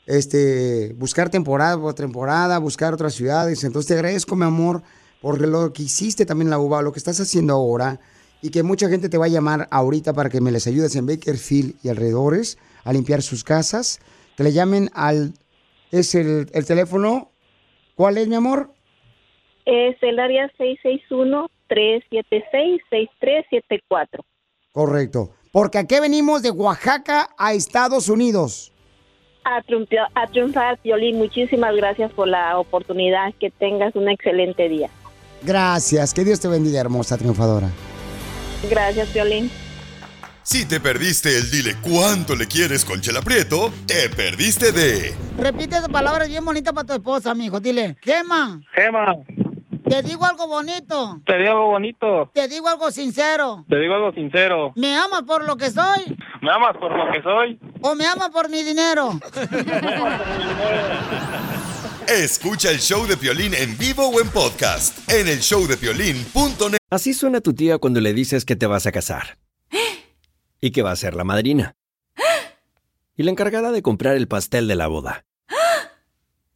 este, buscar temporada por temporada, buscar otras ciudades. Entonces te agradezco, mi amor, por lo que hiciste también en la UBA, lo que estás haciendo ahora y que mucha gente te va a llamar ahorita para que me les ayudes en Bakerfield y alrededores a limpiar sus casas. Que le llamen al... Es el, el teléfono. ¿Cuál es, mi amor? Es el área 661-376-6374. Correcto. porque aquí venimos de Oaxaca a Estados Unidos. A, triunfar, a triunfar, Piolín. Muchísimas gracias por la oportunidad. Que tengas un excelente día. Gracias, que Dios te bendiga, hermosa triunfadora. Gracias, Piolín. Si te perdiste el dile cuánto le quieres con Chela Prieto, te perdiste de Repite esa palabra bien bonita para tu esposa, mijo. Dile, Gema, Gema, te digo algo bonito. te digo algo bonito. Te digo algo sincero. Te digo algo sincero. ¿Me amas por lo que soy ¿Me amas por lo que soy? o me amas por mi dinero? Escucha el show de Piolín en vivo o en podcast en el showdepiolín.net. Así suena tu tía cuando le dices que te vas a casar. Y que va a ser la madrina. Y la encargada de comprar el pastel de la boda.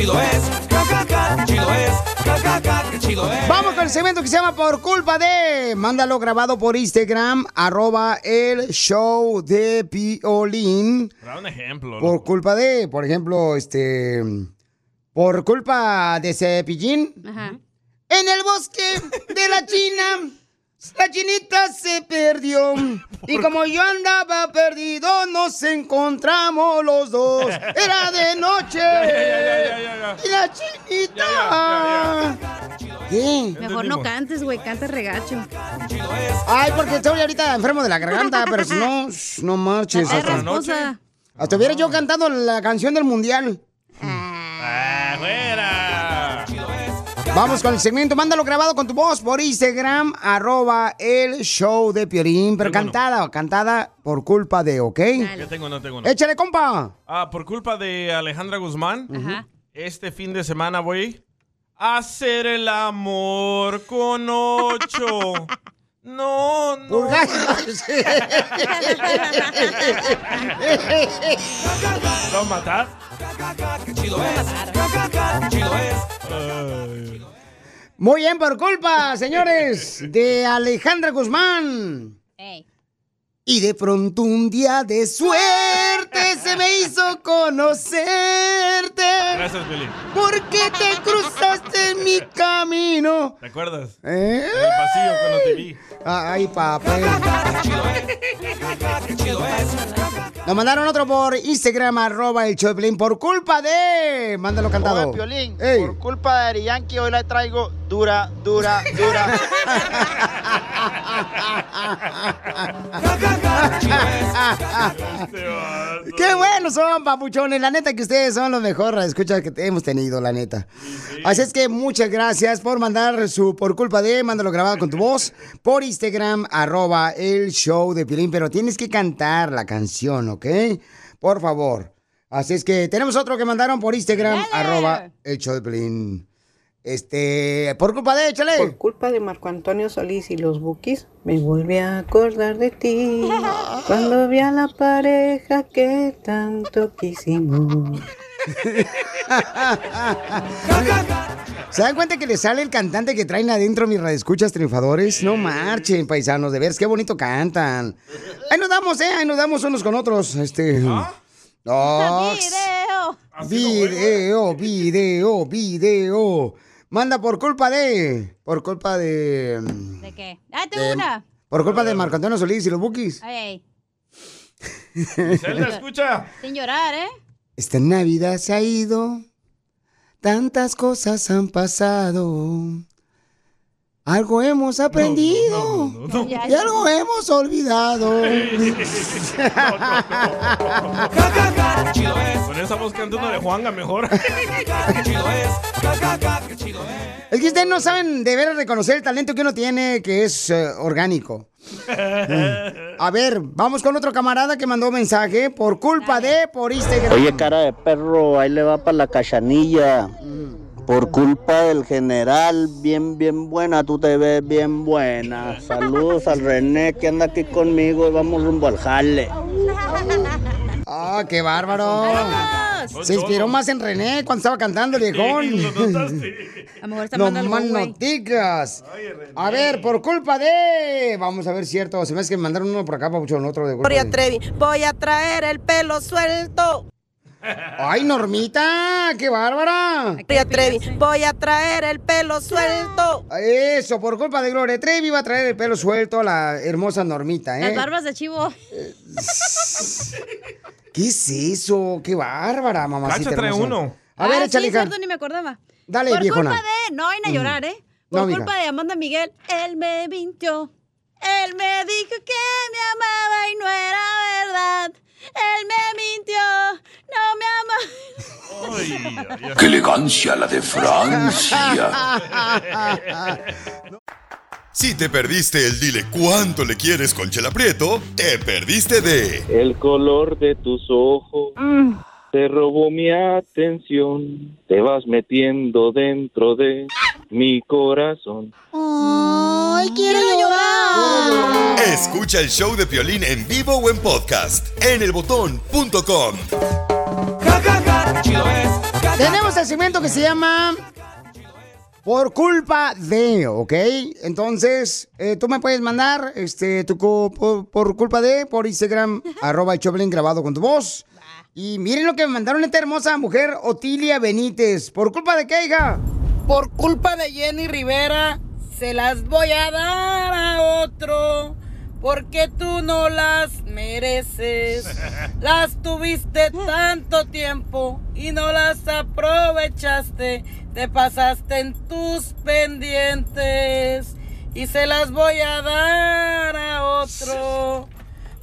Chido es, ja, ja, ja, que chido es, ja, chido. Vamos con el segmento que se llama Por culpa de. Mándalo grabado por Instagram, arroba el show de Piolín. Da un ejemplo. Por loco. culpa de, por ejemplo, este. Por culpa de Cepillín. Ajá. En el bosque de la China, [LAUGHS] la chinita se perdió. [LAUGHS] Y como yo andaba perdido, nos encontramos los dos. [LAUGHS] Era de noche. Y la chinita. ¿Qué? Mejor no cantes, güey, canta regacho. Ay, porque estoy ahorita enfermo de la garganta, [LAUGHS] pero si no, no marches. Hasta, hubiera yo cantando la canción del mundial. Vamos con el segmento, mándalo grabado con tu voz por Instagram, arroba el show de Piorín, pero cantada, cantada por culpa de, ¿ok? ¿Qué tengo? No tengo. No. Échale, compa. Ah, por culpa de Alejandra Guzmán, Ajá. este fin de semana voy a hacer el amor con ocho. [LAUGHS] No, no. ¿Lo vas a matar? Chido es, ja, chido es. Muy bien, por culpa, señores, [LAUGHS] de Alejandra Guzmán. Y de pronto un día de suerte se me hizo conocerte. Gracias, Billy. ¿Por qué te cruzaste en mi camino? ¿Te acuerdas? ¿Eh? En el pasillo cuando te vi. Ay, papel. Nos mandaron otro por Instagram, arroba el show de Piolín, por culpa de... Mándalo cantado. Oye, Piolín, Ey. por culpa de Ari Yankee hoy la traigo dura, dura, dura. Qué buenos son, papuchones. La neta que ustedes son los mejores escuchas que hemos tenido, la neta. Así es que muchas gracias por mandar su por culpa de, mándalo grabado con tu voz por Instagram, arroba el show de Piolín. Pero tienes que cantar la canción, ¿ok? Por favor. Así es que tenemos otro que mandaron por Instagram, arroba el show de Piolín. Este, por culpa de, échale. Por culpa de Marco Antonio Solís y los Bukis, me volví a acordar de ti. [LAUGHS] Cuando vi a la pareja que tanto quisimos. [LAUGHS] ¿Se dan cuenta que le sale el cantante que traen adentro mis radioescuchas triunfadores? No marchen, paisanos, de veras, qué bonito cantan. Ahí nos damos, ¿eh? Ahí nos damos unos con otros. Este. Oh, video, video, video. Manda por culpa de. Por culpa de. ¿De qué? Ah, tengo de- una. Por culpa de Marco Antonio Solís y los Bukis. Ay, Zelda, escucha. sin llorar, ¿eh? Esta Navidad se ha ido, tantas cosas han pasado. Algo hemos aprendido y algo hemos olvidado. Con esa voz cantando de Juanga mejor. [LAUGHS] Es que ustedes no saben de veras reconocer el talento que uno tiene, que es eh, orgánico. Mm. [LAUGHS] A ver, vamos con otro camarada que mandó mensaje por culpa de, por Instagram. Oye, cara de perro, ahí le va para la cachanilla. Por culpa del general, bien, bien buena, tú te ves bien buena. [LAUGHS] Saludos al René que anda aquí conmigo y vamos rumbo al jale. [LAUGHS] ¡Ah, qué bárbaro! Se inspiró más en René cuando estaba cantando el viejón. [LAUGHS] A lo mejor está No mandando más noticias. A ver, por culpa de. Vamos a ver, cierto. Se me hace que mandaron uno por acá, Papuchón, otro de culpa Gloria de- Trevi, voy a traer el pelo suelto. ¡Ay, Normita! ¡Qué bárbara! Gloria Trevi, voy a traer el pelo suelto. Eso, por culpa de Gloria Trevi va a traer el pelo suelto a la hermosa Normita, ¿eh? Las barbas de chivo. ¿Qué es eso? ¡Qué bárbara, mamacita Cacha trae hermosa. uno. A ver, ah, échale, sí, cierto, ni me acordaba. Dale, Por viejona. culpa de... No vayan a Mm. llorar, ¿eh? Por culpa de Amanda Miguel, él me mintió. Él me dijo que me amaba y no era verdad. Él me mintió, no me ama. ¡Qué elegancia la de Francia! Si te perdiste el dile cuánto le quieres con Chela Prieto, te perdiste de El color de tus ojos te robó mi atención. Te vas metiendo dentro de mi corazón. ¡Ay, quiero llorar! Escucha el show de Piolín en vivo o en podcast en elbotón.com. Tenemos el segmento que se llama Por culpa de, ¿ok? Entonces, eh, tú me puedes mandar este, tu por, por culpa de por Instagram, arroba el Choplin grabado con tu voz. Y miren lo que me mandaron esta hermosa mujer, Otilia Benítez. ¿Por culpa de qué, hija? Por culpa de Jenny Rivera, se las voy a dar a otro. Porque tú no las mereces. [LAUGHS] Las tuviste tanto tiempo y no las aprovechaste. Te pasaste en tus pendientes y se las voy a dar a otro.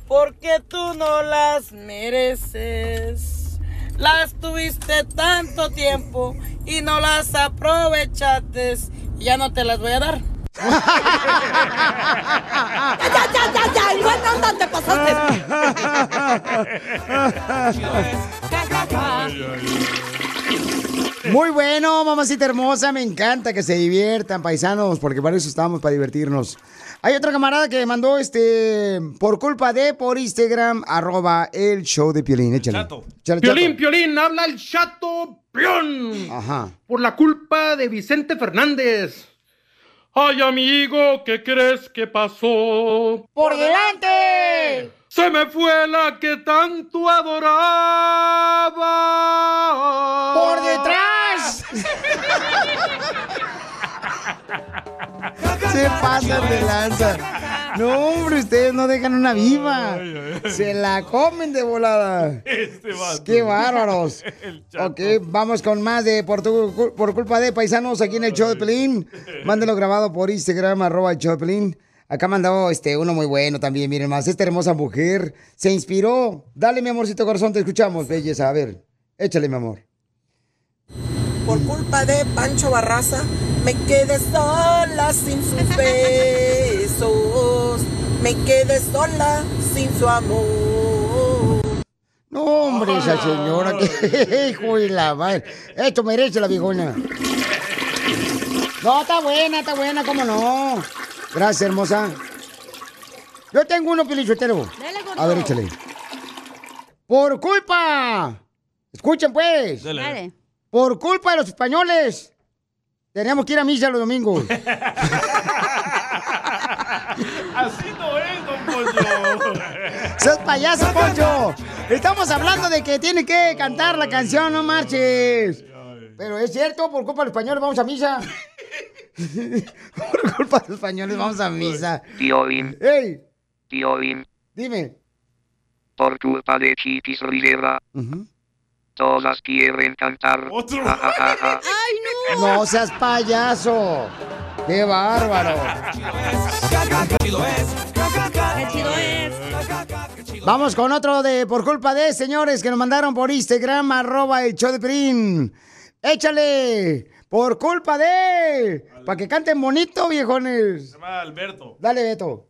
Porque tú no las mereces. Las tuviste tanto tiempo y no las aprovechaste. Ya no te las voy a dar. [LAUGHS] ya, ya, ya, ya, ya, igual no, no te Muy bueno, mamacita hermosa, me encanta que se diviertan, paisanos, porque para eso estamos, para divertirnos. Hay otra camarada que mandó este por culpa de por Instagram, arroba el show de Piolín. Échale. Échale, Chato. Piolín, Piolín, habla el chato Pion. Ajá. Por la culpa de Vicente Fernández. Ay, amigo, ¿qué crees que pasó? ¡Por delante! Se me fue la que tanto adoraba. ¡Por detrás! [LAUGHS] [LAUGHS] Se pasan de lanza. No, hombre, ustedes no dejan una viva. Se la comen de volada. Este. ¡Qué bárbaros! [LAUGHS] Ok, vamos con más de por, tu- por culpa de paisanos aquí en el show de Pelín. Mándelo grabado por Instagram, arroba el show de Pelín. Acá mandó este, uno muy bueno también, miren más. Esta hermosa mujer se inspiró. Dale, mi amorcito corazón, te escuchamos, belleza. A ver, échale, mi amor. Por culpa de Pancho Barraza, me quedé sola sin sus [LAUGHS] besos. Me quedé sola sin su amor. No, hombre, esa señora, que [LAUGHS] hijo de la madre. Esto merece la viejona. No, está buena, está buena, cómo no. Gracias, hermosa. Yo tengo uno, pilichotero. A ver, échale. Por culpa. Escuchen, pues. Dale. Dale. Por culpa de los españoles. Teníamos que ir a misa los domingos. [LAUGHS] Así no es, don Poncho. ¡Sos payaso, Poncho! Estamos hablando de que tiene que cantar la canción, no marches. Pero es cierto, por culpa de los españoles vamos a misa. [LAUGHS] por culpa de los españoles vamos a misa. Piolín, ¡Ey! Piolín, Dime. por culpa de Chiquis Rivera. Todas quieren cantar. Ja, ja, ja. No seas payaso. ¡Qué bárbaro! chido es. ¡Qué chido es! Vamos con otro de por culpa de señores que nos mandaron por Instagram, arroba el show de. ¡Échale! Por culpa de. Para que canten bonito, viejones. Se llama Alberto. Dale, Beto.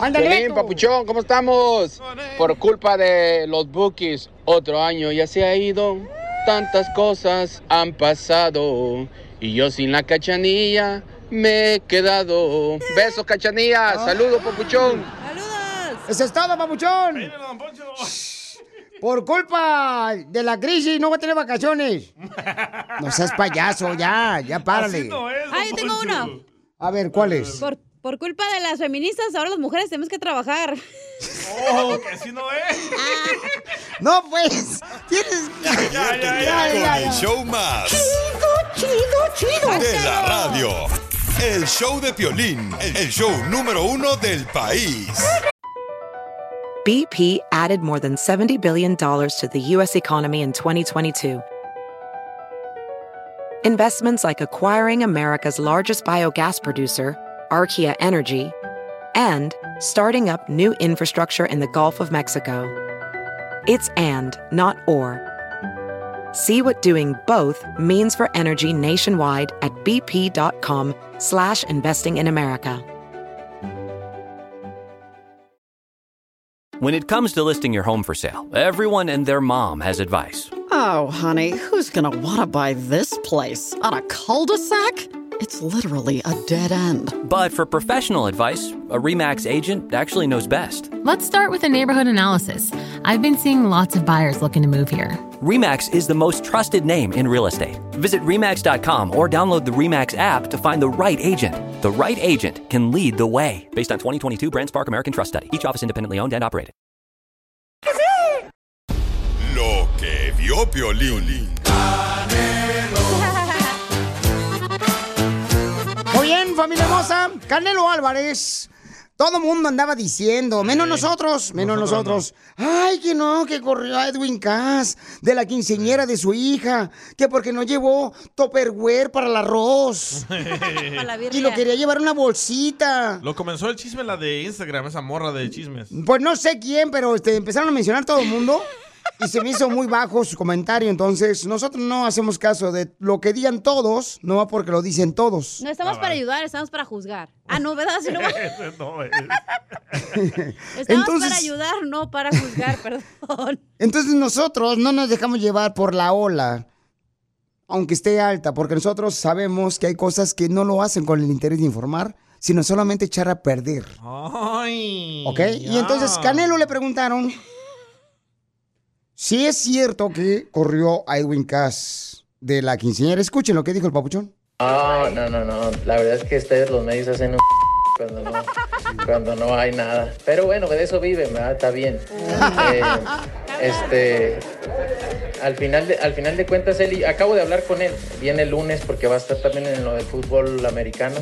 Ándale, Piolín, Beto. papuchón, ¿cómo estamos? Por culpa de los bookies, otro año ya se ha ido. Tantas cosas han pasado. Y yo sin la cachanilla me he quedado. Besos, cachanilla. Saludos, papuchón. Eso es todo, papuchón. Por culpa de la crisis no va a tener vacaciones. No seas payaso, ya, ya párale. Ah, yo tengo uno. A ver, ¿cuál es? Por, por culpa de las feministas, ahora las mujeres tenemos que trabajar. Oh, que así no es. No, pues. Tienes. [LAUGHS] Ríete ya con el show más Chido, chido, chido. de la radio. El show de Piolín, el show número uno del país. BP added more than $70 billion to the U.S. economy in 2022. Investments like acquiring America's largest biogas producer, Archaea Energy, and starting up new infrastructure in the Gulf of Mexico. It's and, not or. See what doing both means for energy nationwide at bp.com slash investing in America. When it comes to listing your home for sale, everyone and their mom has advice. Oh, honey, who's gonna wanna buy this place? On a cul de sac? It's literally a dead end. But for professional advice, a REMAX agent actually knows best. Let's start with a neighborhood analysis. I've been seeing lots of buyers looking to move here. REMAX is the most trusted name in real estate. Visit REMAX.com or download the REMAX app to find the right agent. The right agent can lead the way. Based on 2022 Brand Spark American Trust Study. Each office independently owned and operated. Lo que vio Piolín. Familia hermosa. Canelo Álvarez. Todo el mundo andaba diciendo, menos nosotros, menos nosotros. Ay, que no, que corrió a Edwin Cass de la quinceñera de su hija, que porque no llevó topperware para el arroz. [LAUGHS] [LAUGHS] y lo quería llevar una bolsita. Lo comenzó el chisme la de Instagram, esa morra de chismes. Pues no sé quién, pero este, empezaron a mencionar todo el mundo [LAUGHS] y se me hizo muy bajo su comentario. Entonces, nosotros no hacemos caso de lo que digan todos, no va porque lo dicen todos. No estamos para ayudar, estamos para juzgar. Ah, no, ¿verdad? Si no- [LAUGHS] No, es- estamos Entonces- para ayudar, no para juzgar, [LAUGHS] perdón. Entonces nosotros no nos dejamos llevar por la ola, aunque esté alta, porque nosotros sabemos que hay cosas que no lo hacen con el interés de informar, sino solamente echar a perder. Ay. ¿Ok? Y entonces Canelo le preguntaron si es cierto que corrió a Edwin Cass de la quinceañera. Escuchen lo que dijo el papuchón. No, no, no, no. La verdad es que ustedes los medios hacen un [LAUGHS] cuando no, cuando no hay nada. Pero bueno, de eso viven, ¿verdad? Está bien. Eh, este, al final de, al final de cuentas, él y- acabo de hablar con él. Viene el lunes porque va a estar también en lo del fútbol americano.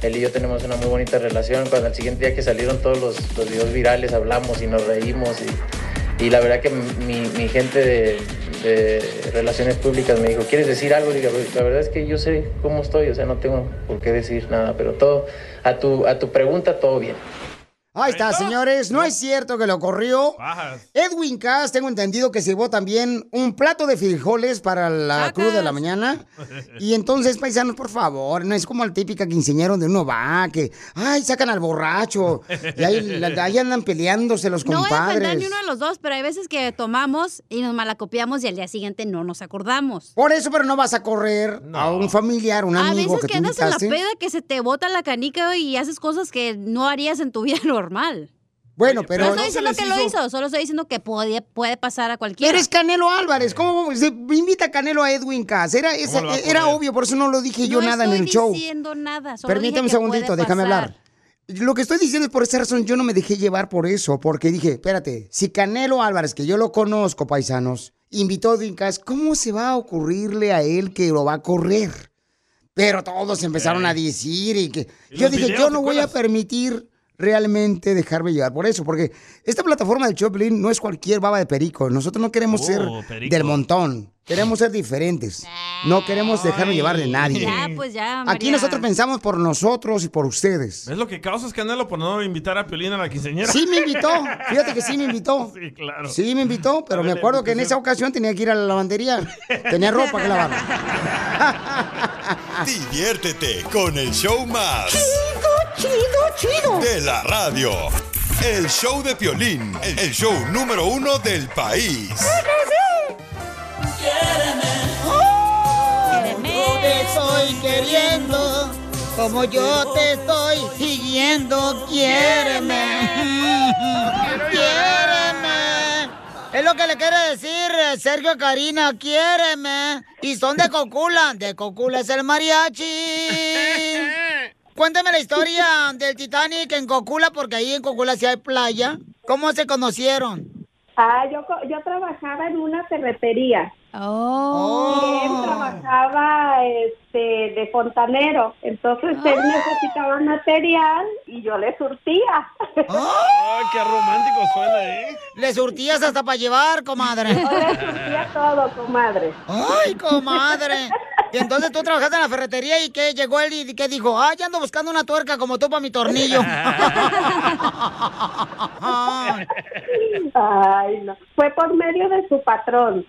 Él y yo tenemos una muy bonita relación. Cuando al siguiente día que salieron todos los, los videos virales, hablamos y nos reímos. Y, y la verdad que mi, mi gente de, relaciones públicas me dijo, ¿quieres decir algo? Digo, la verdad es que yo sé cómo estoy, o sea, no tengo por qué decir nada, pero todo, a tu, a tu pregunta, todo bien. Ahí está, señores. No es cierto que lo corrió. Edwin Cass, tengo entendido que se llevó también un plato de frijoles para la cruz de la mañana. Y entonces, paisanos, por favor, no es como el típica quinceañero donde uno va, que, ay, sacan al borracho. Y ahí, la- ahí andan peleándose los No voy a compadres. ni uno de los dos, pero hay veces que tomamos y nos malacopiamos y al día siguiente no nos acordamos. Por eso, pero no vas a correr a un familiar, un a amigo veces que que andas en la peda que se te bota la canica y haces cosas que no harías en tu vida [LAUGHS] normal. Bueno, pero... no estoy diciendo que lo hizo, solo estoy diciendo que puede, puede pasar a cualquiera. Eres Canelo Álvarez, ¿cómo se invita a Canelo a Edwin Cass? Era, obvio, por eso no lo dije yo no nada en el estoy show. diciendo nada. Solo Permítame un dije que segundito, puede déjame pasar. hablar. Lo que estoy diciendo es por esa razón, yo no me dejé llevar por eso, porque dije, espérate, si Canelo Álvarez, que yo lo conozco, paisanos, invitó a Edwin Cass, ¿cómo se va a ocurrirle a él que lo va a correr? Pero todos empezaron a decir y que... ¿Y Yo dije, videos, yo no voy a permitir realmente dejarme llevar por eso, porque esta plataforma del Choplin no es cualquier baba de perico. Nosotros no queremos Oh, ser perico. del montón, queremos ser diferentes. No queremos dejarnos llevar de nadie. Ya, pues ya, Aquí nosotros pensamos por nosotros y por ustedes. ¿Ves lo que causas, Canelo, por no invitar a Piolín a la quinceañera? Sí me invitó, [LAUGHS] fíjate que sí me invitó. Sí, claro. Sí me invitó, pero me acuerdo que en esa ocasión tenía que ir a la lavandería. Tenía ropa que lavar. [LAUGHS] Diviértete con el show más. Chido, chido, chido. De la radio. El show de Piolín, el show número uno del país. Yo te estoy queriendo, como yo te estoy siguiendo, quiéreme. Quiéreme. Es lo que le quiere decir eh, Sergio Karina, quiéreme. Y son de Cocula, de Cocula es el mariachi. [LAUGHS] Cuéntame la historia del Titanic en Cocula, porque ahí en Cocula sí hay playa. ¿Cómo se conocieron? Ah, yo, yo trabajaba en una ferretería. Oh. Y él trabajaba este, de fontanero. Entonces él necesitaba material y yo le surtía. Ay, qué romántico suena, ¿eh? Le surtías hasta para llevar, comadre. Yo le surtía todo, comadre. Ay, comadre. Y entonces tú trabajaste en la ferretería y que llegó él y que dijo, ay, ando buscando una tuerca como tú para mi tornillo. [LAUGHS] Ay, no. Fue por medio de su patrón.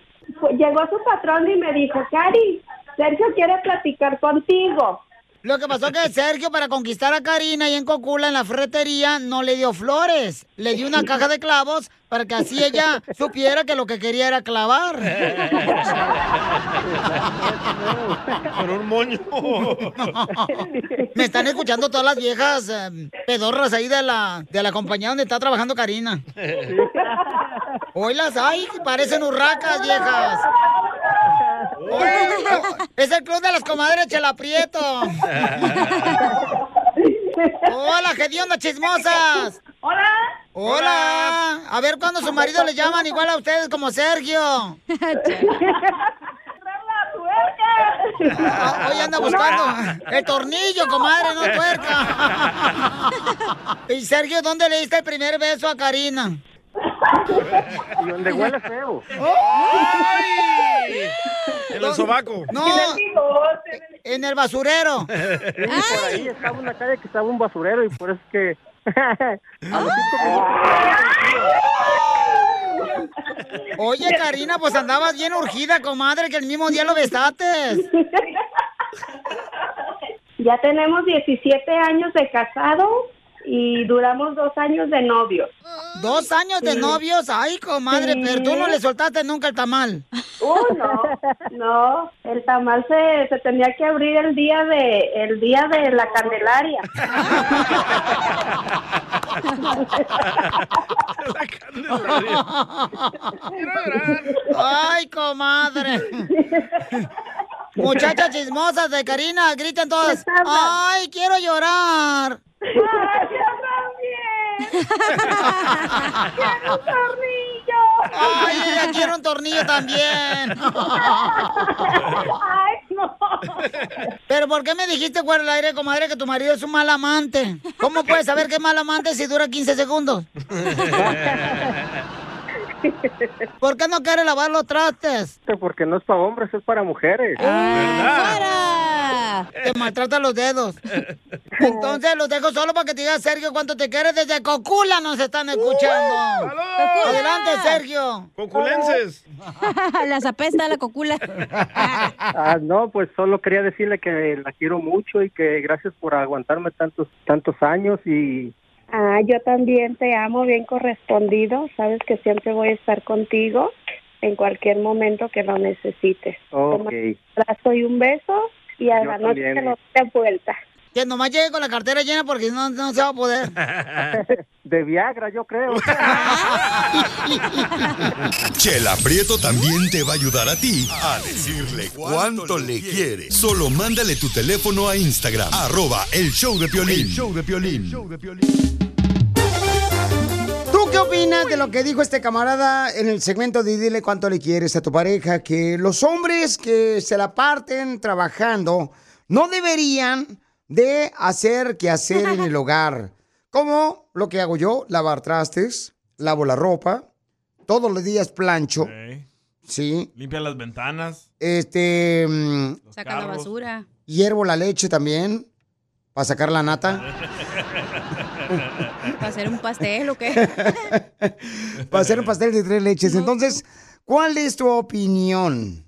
Llegó su patrón y me dijo, Cari, Sergio quiere platicar contigo. Lo que pasó que Sergio, para conquistar a Karina y en Cocula, en la ferretería, no le dio flores. Le dio una caja de clavos para que así ella [LAUGHS] supiera que lo que quería era clavar. Con un moño. Me están escuchando todas las viejas eh, pedorras ahí de la, de la compañía donde está trabajando Karina. Hoy las hay, parecen urracas, viejas. Oye, es el club de las comadres Chela Prieto. [LAUGHS] Hola, onda chismosas. Hola. Hola. A ver cuándo su marido le llaman igual a ustedes como Sergio. Ah, [LAUGHS] Hoy anda buscando el tornillo, comadre, no tuerca. [LAUGHS] Y Sergio, ¿dónde le diste el primer beso a Karina? [LAUGHS] Y donde huele feo. En el sobaco. No, en el basurero. Sí, [LAUGHS] por ahí estaba una calle que estaba un basurero y por eso es que... a los cinco Oye, Karina, pues andabas bien urgida, comadre, que el mismo día lo besaste. [LAUGHS] Ya tenemos 17 años de casado y duramos dos años de novios. ¿Dos años de Sí. novios? Ay, comadre, Sí. pero tú no le soltaste nunca el tamal. Uh, no, no, el tamal se, se tenía que abrir el día de el día de la Candelaria. [LAUGHS] Ay, comadre. [LAUGHS] Muchachas chismosas de Karina, griten todas. Ay, quiero llorar. ¡Quiero un tornillo! Ay, ella quiere un tornillo también. ¡Ay, no! Pero ¿por qué me dijiste fuera del aire, comadre, que tu marido es un mal amante? ¿Cómo puedes saber que es mal amante si dura 15 segundos? [LAUGHS] [LAUGHS] ¿Por qué no quiere lavar los trastes? Porque no es para hombres, es para mujeres. ¡Fuera! Te maltrata los dedos. [LAUGHS] Entonces los dejo solo para que te diga Sergio cuánto te quieres. Desde Cocula nos están escuchando. Adelante, Sergio. Coculenses. [LAUGHS] Las apesta la cocula. Ah, no, pues solo quería decirle que la quiero mucho y que gracias por aguantarme tantos tantos años y Ah, yo también te amo, bien correspondido. Sabes que siempre voy a estar contigo en cualquier momento que lo necesites. ok. Un abrazo y un beso y a Yo la noche te lo de vuelta. Que nomás llegue con la cartera llena porque no, no se va a poder. [LAUGHS] De Viagra, yo creo. [LAUGHS] Chela Prieto también te va a ayudar a ti a decirle cuánto le quiere. Solo mándale tu teléfono a Instagram, arroba el show de Piolín. El show de Piolín. ¿Tú qué opinas de lo que dijo este camarada en el segmento de Dile cuánto le quieres a tu pareja? Que los hombres que se la parten trabajando no deberían de hacer que hacer en el [LAUGHS] hogar. Como lo que hago yo, lavar trastes, lavo la ropa, todos los días plancho. Sí. Limpia las ventanas. Este. mm, Saca la basura. hiervo la leche también. Para sacar la nata. [LAUGHS] ¿Para hacer un pastel o qué? [LAUGHS] para hacer un pastel de tres leches. Entonces, ¿cuál es tu opinión?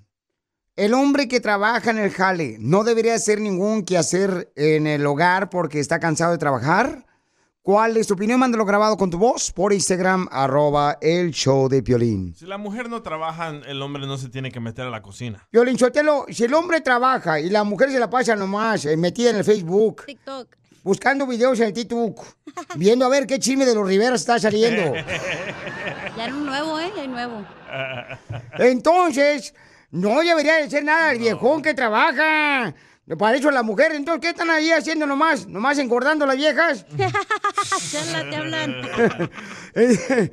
El hombre que trabaja en el jale no debería hacer ningún quehacer en el hogar porque está cansado de trabajar. ¿Cuál es tu opinión? Mándalo grabado con tu voz por Instagram, arroba el show de Piolín. Si la mujer no trabaja, el hombre no se tiene que meter a la cocina. Piolín, Sotelo, si el hombre trabaja y la mujer se la pasa nomás eh, metida en el Facebook, TikTok. buscando videos en el TikTok, viendo a ver qué chisme de los Riveras está saliendo. Ya hay un nuevo, ¿eh? Ya hay nuevo. Entonces, no debería de ser nada el viejón que trabaja. Para eso la mujer, entonces, ¿qué están ahí haciendo nomás? ¿Nomás engordando las viejas? [LAUGHS] Chala, te hablan. [LAUGHS]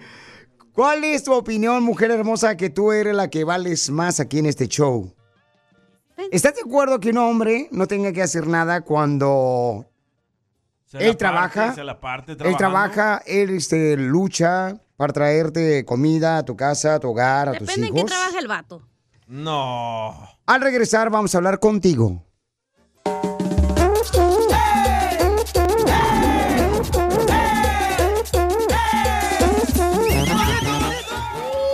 ¿Cuál es tu opinión, mujer hermosa, que tú eres la que vales más aquí en este show? ¿Estás de acuerdo que un hombre no tenga que hacer nada cuando Se la él parte, trabaja? se la parte Él trabaja, él este, lucha para traerte comida a tu casa, a tu hogar, a tus Depende en qué hijos. trabaja el vato. No. Al regresar vamos a hablar contigo.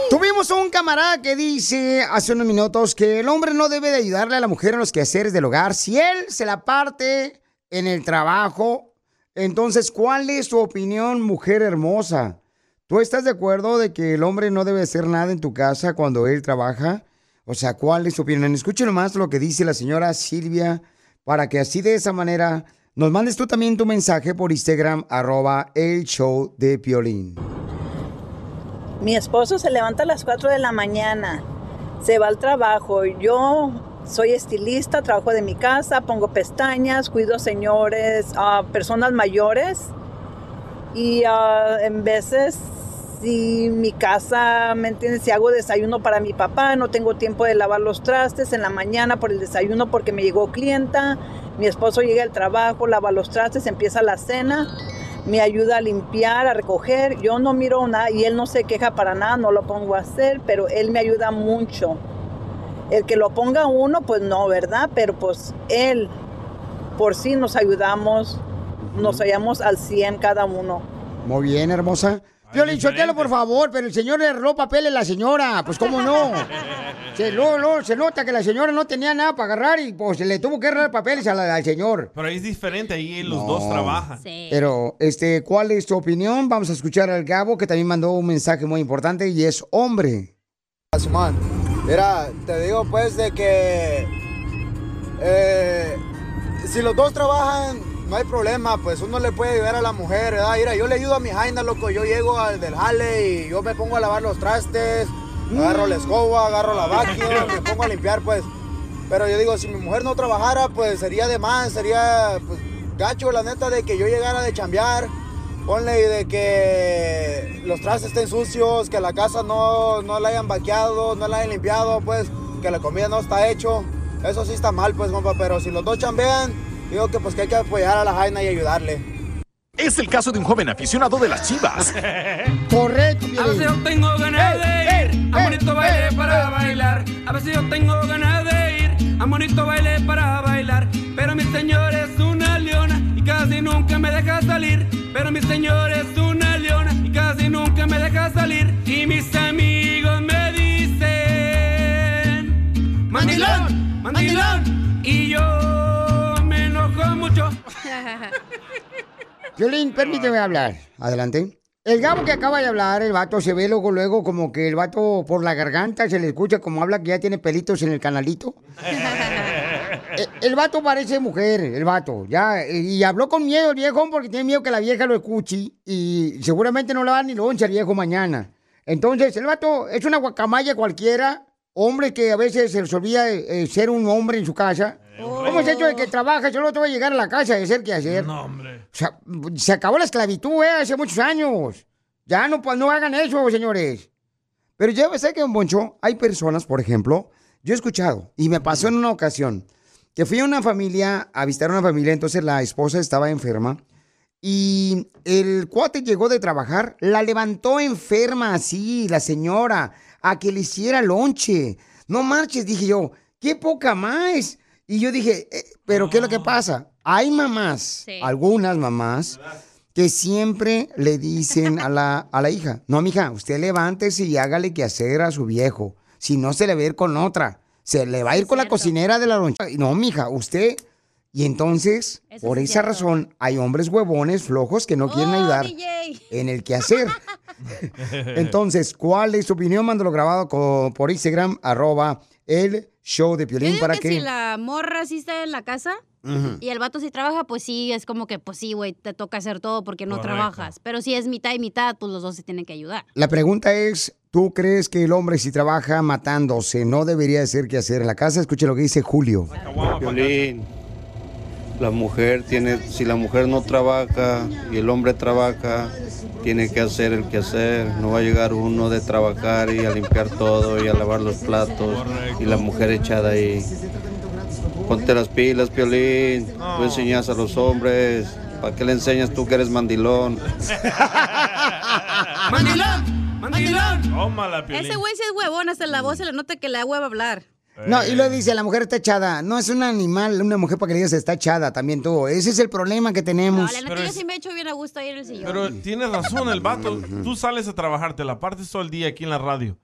Tuvimos un camarada que dice hace unos minutos que el hombre no debe de ayudarle a la mujer en los quehaceres del hogar. Si él se la parte en el trabajo, entonces, ¿cuál es tu opinión, mujer hermosa? ¿Tú estás de acuerdo de que el hombre no debe hacer nada en tu casa cuando él trabaja? O sea, ¿cuál es tu opinión? Escuche nomás lo que dice la señora Silvia para que así de esa manera nos mandes tú también tu mensaje por Instagram, arroba el show de Piolín. Mi esposo se levanta a las 4 de la mañana, se va al trabajo. Yo soy estilista, trabajo de mi casa, pongo pestañas, cuido señores, a personas mayores. Y ah, en veces, si mi casa, ¿me entiendes? Si hago desayuno para mi papá, no tengo tiempo de lavar los trastes en la mañana por el desayuno porque me llegó clienta. Mi esposo llega al trabajo, lava los trastes, empieza la cena me ayuda a limpiar, a recoger. Yo no miro nada y él no se queja para nada, no lo pongo a hacer, pero él me ayuda mucho. El que lo ponga uno, pues no, ¿verdad? Pero pues él, por sí nos ayudamos, nos hallamos al 100 cada uno. Muy bien, hermosa. Piolín, Sotelo, por favor, pero el señor le robó papel a la señora. Pues, ¿cómo no? [LAUGHS] Se, lo- lo- se nota que la señora no tenía nada para agarrar y pues le tuvo que agarrar papeles a la- al señor. Pero ahí es diferente, ahí los No. dos trabajan. Pero, este, ¿cuál es tu opinión? Vamos a escuchar al Gabo, que también mandó un mensaje muy importante y es hombre. Mira, te digo pues de que eh, si los dos trabajan, no hay problema, pues uno le puede ayudar a la mujer, ¿verdad? Mira, yo le ayudo a mi jaina, loco, yo llego al del jale y yo me pongo a lavar los trastes, agarro la escoba, agarro la vacuum, me [LAUGHS] pongo a limpiar, pues. Pero yo digo, si mi mujer no trabajara, pues sería de más, sería pues, gacho, la neta, de que yo llegara de chambear, ponle de que los trastes estén sucios, que la casa no, no la hayan vaqueado, no la hayan limpiado, pues, que la comida no está hecho. Eso sí está mal, pues, compa, pero si los dos chambean, digo que pues que hay que apoyar a la jaina y ayudarle. Es el caso de un joven aficionado de las chivas. [LAUGHS] Correcto, A veces yo tengo ganas de ir a bonito baile para bailar. A veces yo tengo ganas de ir a bonito baile para bailar. Pero mi señor es una leona y casi nunca me deja salir. Pero mi señor es una leona y casi nunca me deja salir. Y mis amigos me dicen: Mandilón, mandilón. Y yo. [LAUGHS] Violín, permíteme hablar. Adelante. El Gabo que acaba de hablar, el vato se ve luego, luego como que el vato por la garganta se le escucha como habla que ya tiene pelitos en el canalito. [LAUGHS] eh, el vato parece mujer, el vato, ya. Y habló con miedo el viejo porque tiene miedo que la vieja lo escuche y seguramente no le va ni loncha al viejo mañana. Entonces, el vato es una guacamaya cualquiera, hombre que a veces se les olvida eh, ser un hombre en su casa. ¿Cómo es hecho de que trabaja y solo te va a llegar a la casa y hacer qué hacer? No, hombre. O sea, se acabó la esclavitud, eh, hace muchos años. Ya no, pues, no hagan eso, señores. Pero ya sé que, don Boncho, hay personas, por ejemplo, yo he escuchado, y me pasó en una ocasión, que fui a una familia, a visitar a una familia, entonces la esposa estaba enferma, y el cuate llegó de trabajar, la levantó enferma así, la señora, a que le hiciera lonche. No marches, dije yo, qué poca más. Y yo dije, eh, pero ¿qué es lo que pasa? Hay mamás, algunas mamás, que siempre le dicen a la, a la hija, no, mija, usted levántese y hágale que hacer a su viejo. Si no, se le va a ir con otra. Se le va a ir con la cocinera de la loncha. No, mija, usted... Y entonces, Eso por es esa cierto. razón, hay hombres huevones, flojos, que no quieren Oh, ayudar DJ. en el quehacer. [LAUGHS] Entonces, ¿cuál es su opinión? Mándalo grabado por Instagram, arroba el show de Yo Piolín digo para que, que... si la morra sí está en la casa y el vato sí trabaja, pues sí, es como que, pues sí, güey, te toca hacer todo porque no Correcto. trabajas. Pero si es mitad y mitad, pues los dos se tienen que ayudar. La pregunta es, ¿tú crees que el hombre si trabaja matándose no debería de ser qué hacer en la casa? Escuche lo que dice Julio. Violín, la mujer tiene, si la mujer no trabaja y el hombre trabaja, tiene que hacer el que hacer. No va a llegar uno de trabajar y a limpiar todo y a lavar los platos y la mujer echada ahí. Ponte las pilas, Piolín. Tú enseñas a los hombres. ¿Para qué le enseñas tú que eres mandilón? [LAUGHS] ¡Mandilón! ¡Mandilón! Tómala, Piolín. Ese güey sí es huevón, hasta en la voz se le nota que le da hueva hablar. No, y lo dice, la mujer está echada. No es un animal, una mujer para que le digas está echada también tú. Ese es el problema que tenemos. La neta, yo sí me echo bien a gusto ahí en el sillón. Pero tienes razón, el vato. [LAUGHS] Tú sales a trabajar, te la partes todo el día aquí en la radio.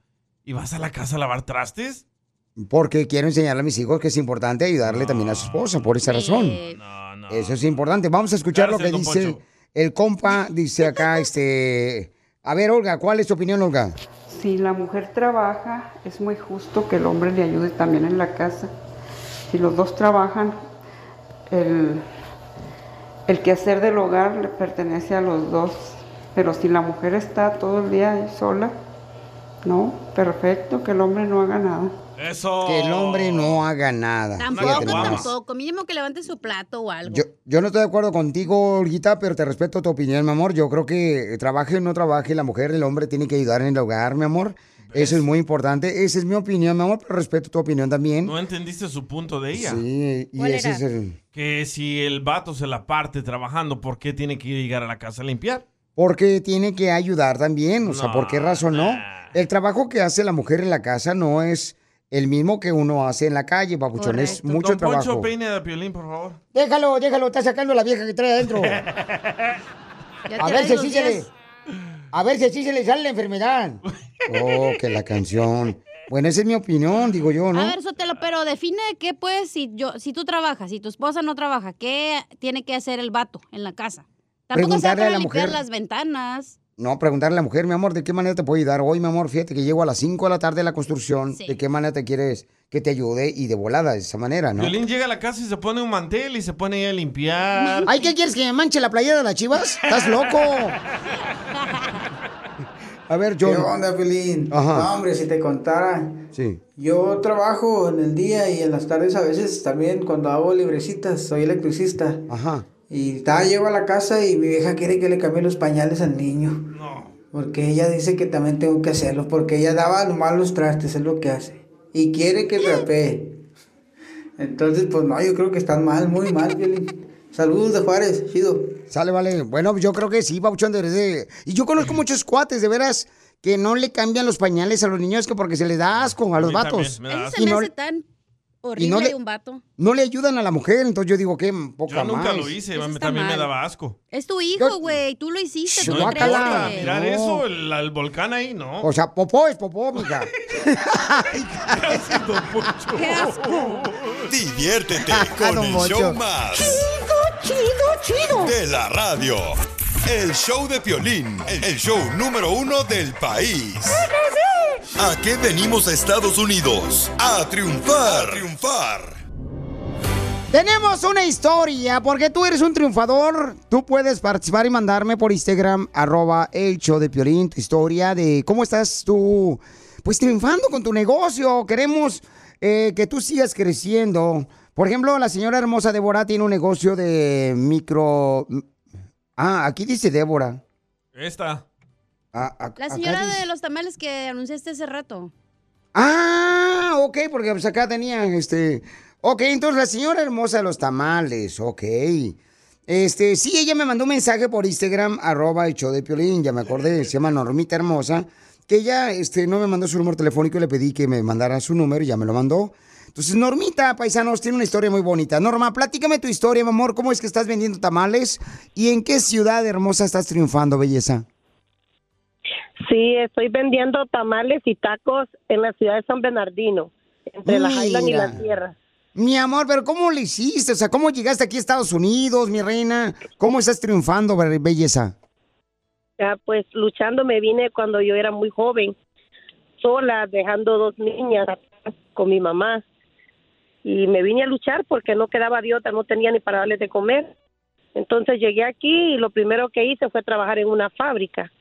¿Y vas a la casa a lavar trastes? Porque quiero enseñarle a mis hijos que es importante ayudarle también a su esposa, por esa razón. Eso es importante. Vamos a escuchar lo que dice Poncho. el compa, dice acá, este... A ver, Olga, ¿cuál es tu opinión, Olga? Si la mujer trabaja, es muy justo que el hombre le ayude también en la casa. Si los dos trabajan, el, el quehacer del hogar le pertenece a los dos. Pero si la mujer está todo el día sola, no, perfecto, que el hombre no haga nada. Eso. Que el hombre no haga nada. Tampoco, tampoco. Mínimo que levante su plato o algo. Yo, yo no estoy de acuerdo contigo, Olguita, pero te respeto tu opinión, mi amor. Yo creo que trabaje o no trabaje, la mujer, el hombre tiene que ayudar en el hogar, mi amor. Eso es muy importante. Esa es mi opinión, mi amor, pero respeto tu opinión también. No entendiste su punto de ella. Sí, y ese es el... Que si el vato se la parte trabajando, ¿por qué tiene que llegar a la casa a limpiar? Porque tiene que ayudar también. O sea, ¿por qué razón no? El trabajo que hace la mujer en la casa no es el mismo que uno hace en la calle, papuchón. Es mucho Don trabajo. Poncho, peine de Piolín, por favor. Déjalo, déjalo, está sacando la vieja que trae adentro. [LAUGHS] A ver si así se le. A ver si así se le sale la enfermedad. Oh, que la canción. Bueno, esa es mi opinión, digo yo, ¿no? A ver, Sotelo, pero define qué pues si yo, si tú trabajas, si tu esposa no trabaja, ¿qué tiene que hacer el vato en la casa? Tampoco se a la limpiar mujer. las ventanas. No, preguntarle a la mujer, mi amor, ¿de qué manera te puedo ayudar? Hoy, mi amor, fíjate que llego a las 5 de la tarde a la construcción. ¿De qué manera te quieres que te ayude? Y de volada, de esa manera, ¿no? Piolín llega a la casa y se pone un mantel y se pone ahí a limpiar. Ay, ¿qué quieres que me manche la playera de las chivas? ¿Estás loco? A ver, John. ¿Qué onda, Pelín? Ajá. No, hombre, si te contara. Sí. Yo trabajo en el día y en las tardes a veces también cuando hago librecitas, soy electricista. Ajá. Y ta, llego a la casa y mi vieja quiere que le cambie los pañales al niño. No. Porque ella dice que también tengo que hacerlo, porque ella daba nomás los trastes, es lo que hace. Y quiere que trapee. Entonces, pues no, yo creo que están mal, muy mal, Piolín. Saludos de Juárez, chido. Sale, vale. Bueno, yo creo que sí, Pabuchón, deberías de... Y yo conozco muchos cuates, de veras, que no le cambian los pañales a los niños que porque se les da asco a los mí vatos. Eso se me no, hace tan horrible no le- de un vato. no le ayudan a la mujer, entonces yo digo que poca Yo nunca más. lo hice, también me daba asco. Es tu hijo, güey. Tú lo hiciste. tú No importa, mirar No. eso, el, el volcán ahí, no. O sea, popó es popó, mija. [LAUGHS] ¡Qué asco! Diviértete Ah, con el show más. Chido, chido, De la radio. El show de Piolín, el show número uno del país. ¿A qué venimos a Estados Unidos? A triunfar. A triunfar. Tenemos una historia, porque tú eres un triunfador. Tú puedes participar y mandarme por Instagram, arroba el show de Piolín, tu historia de cómo estás tú, pues triunfando con tu negocio. Queremos eh, que tú sigas creciendo. Por ejemplo, la señora hermosa Débora tiene un negocio de micro... Ah, aquí dice Débora. Esta. La señora de los tamales que anunciaste hace rato. Ah, ok, porque pues acá tenían este. Ok, entonces la señora hermosa de los tamales, ok. Este, sí, ella me mandó un mensaje por Instagram, arroba el show de Piolín, ya me acordé, se llama Normita Hermosa, que ella este, no me mandó su número telefónico y le pedí que me mandara su número y ya me lo mandó. Entonces, Normita, paisanos, tiene una historia muy bonita. Norma, platícame tu historia, mi amor, ¿cómo es que estás vendiendo tamales y en qué ciudad hermosa estás triunfando, belleza? Sí, estoy vendiendo tamales y tacos en la ciudad de San Bernardino, entre la Highland y la. Sierra. Mi amor, pero ¿cómo le hiciste? O sea, ¿cómo llegaste aquí a Estados Unidos, mi reina? ¿Cómo estás triunfando, be- belleza? Ya, pues luchando me vine cuando yo era muy joven, sola, dejando dos niñas con mi mamá. Y me vine a luchar porque no quedaba diota, no tenía ni para darles de comer. Entonces llegué aquí y lo primero que hice fue trabajar en una fábrica.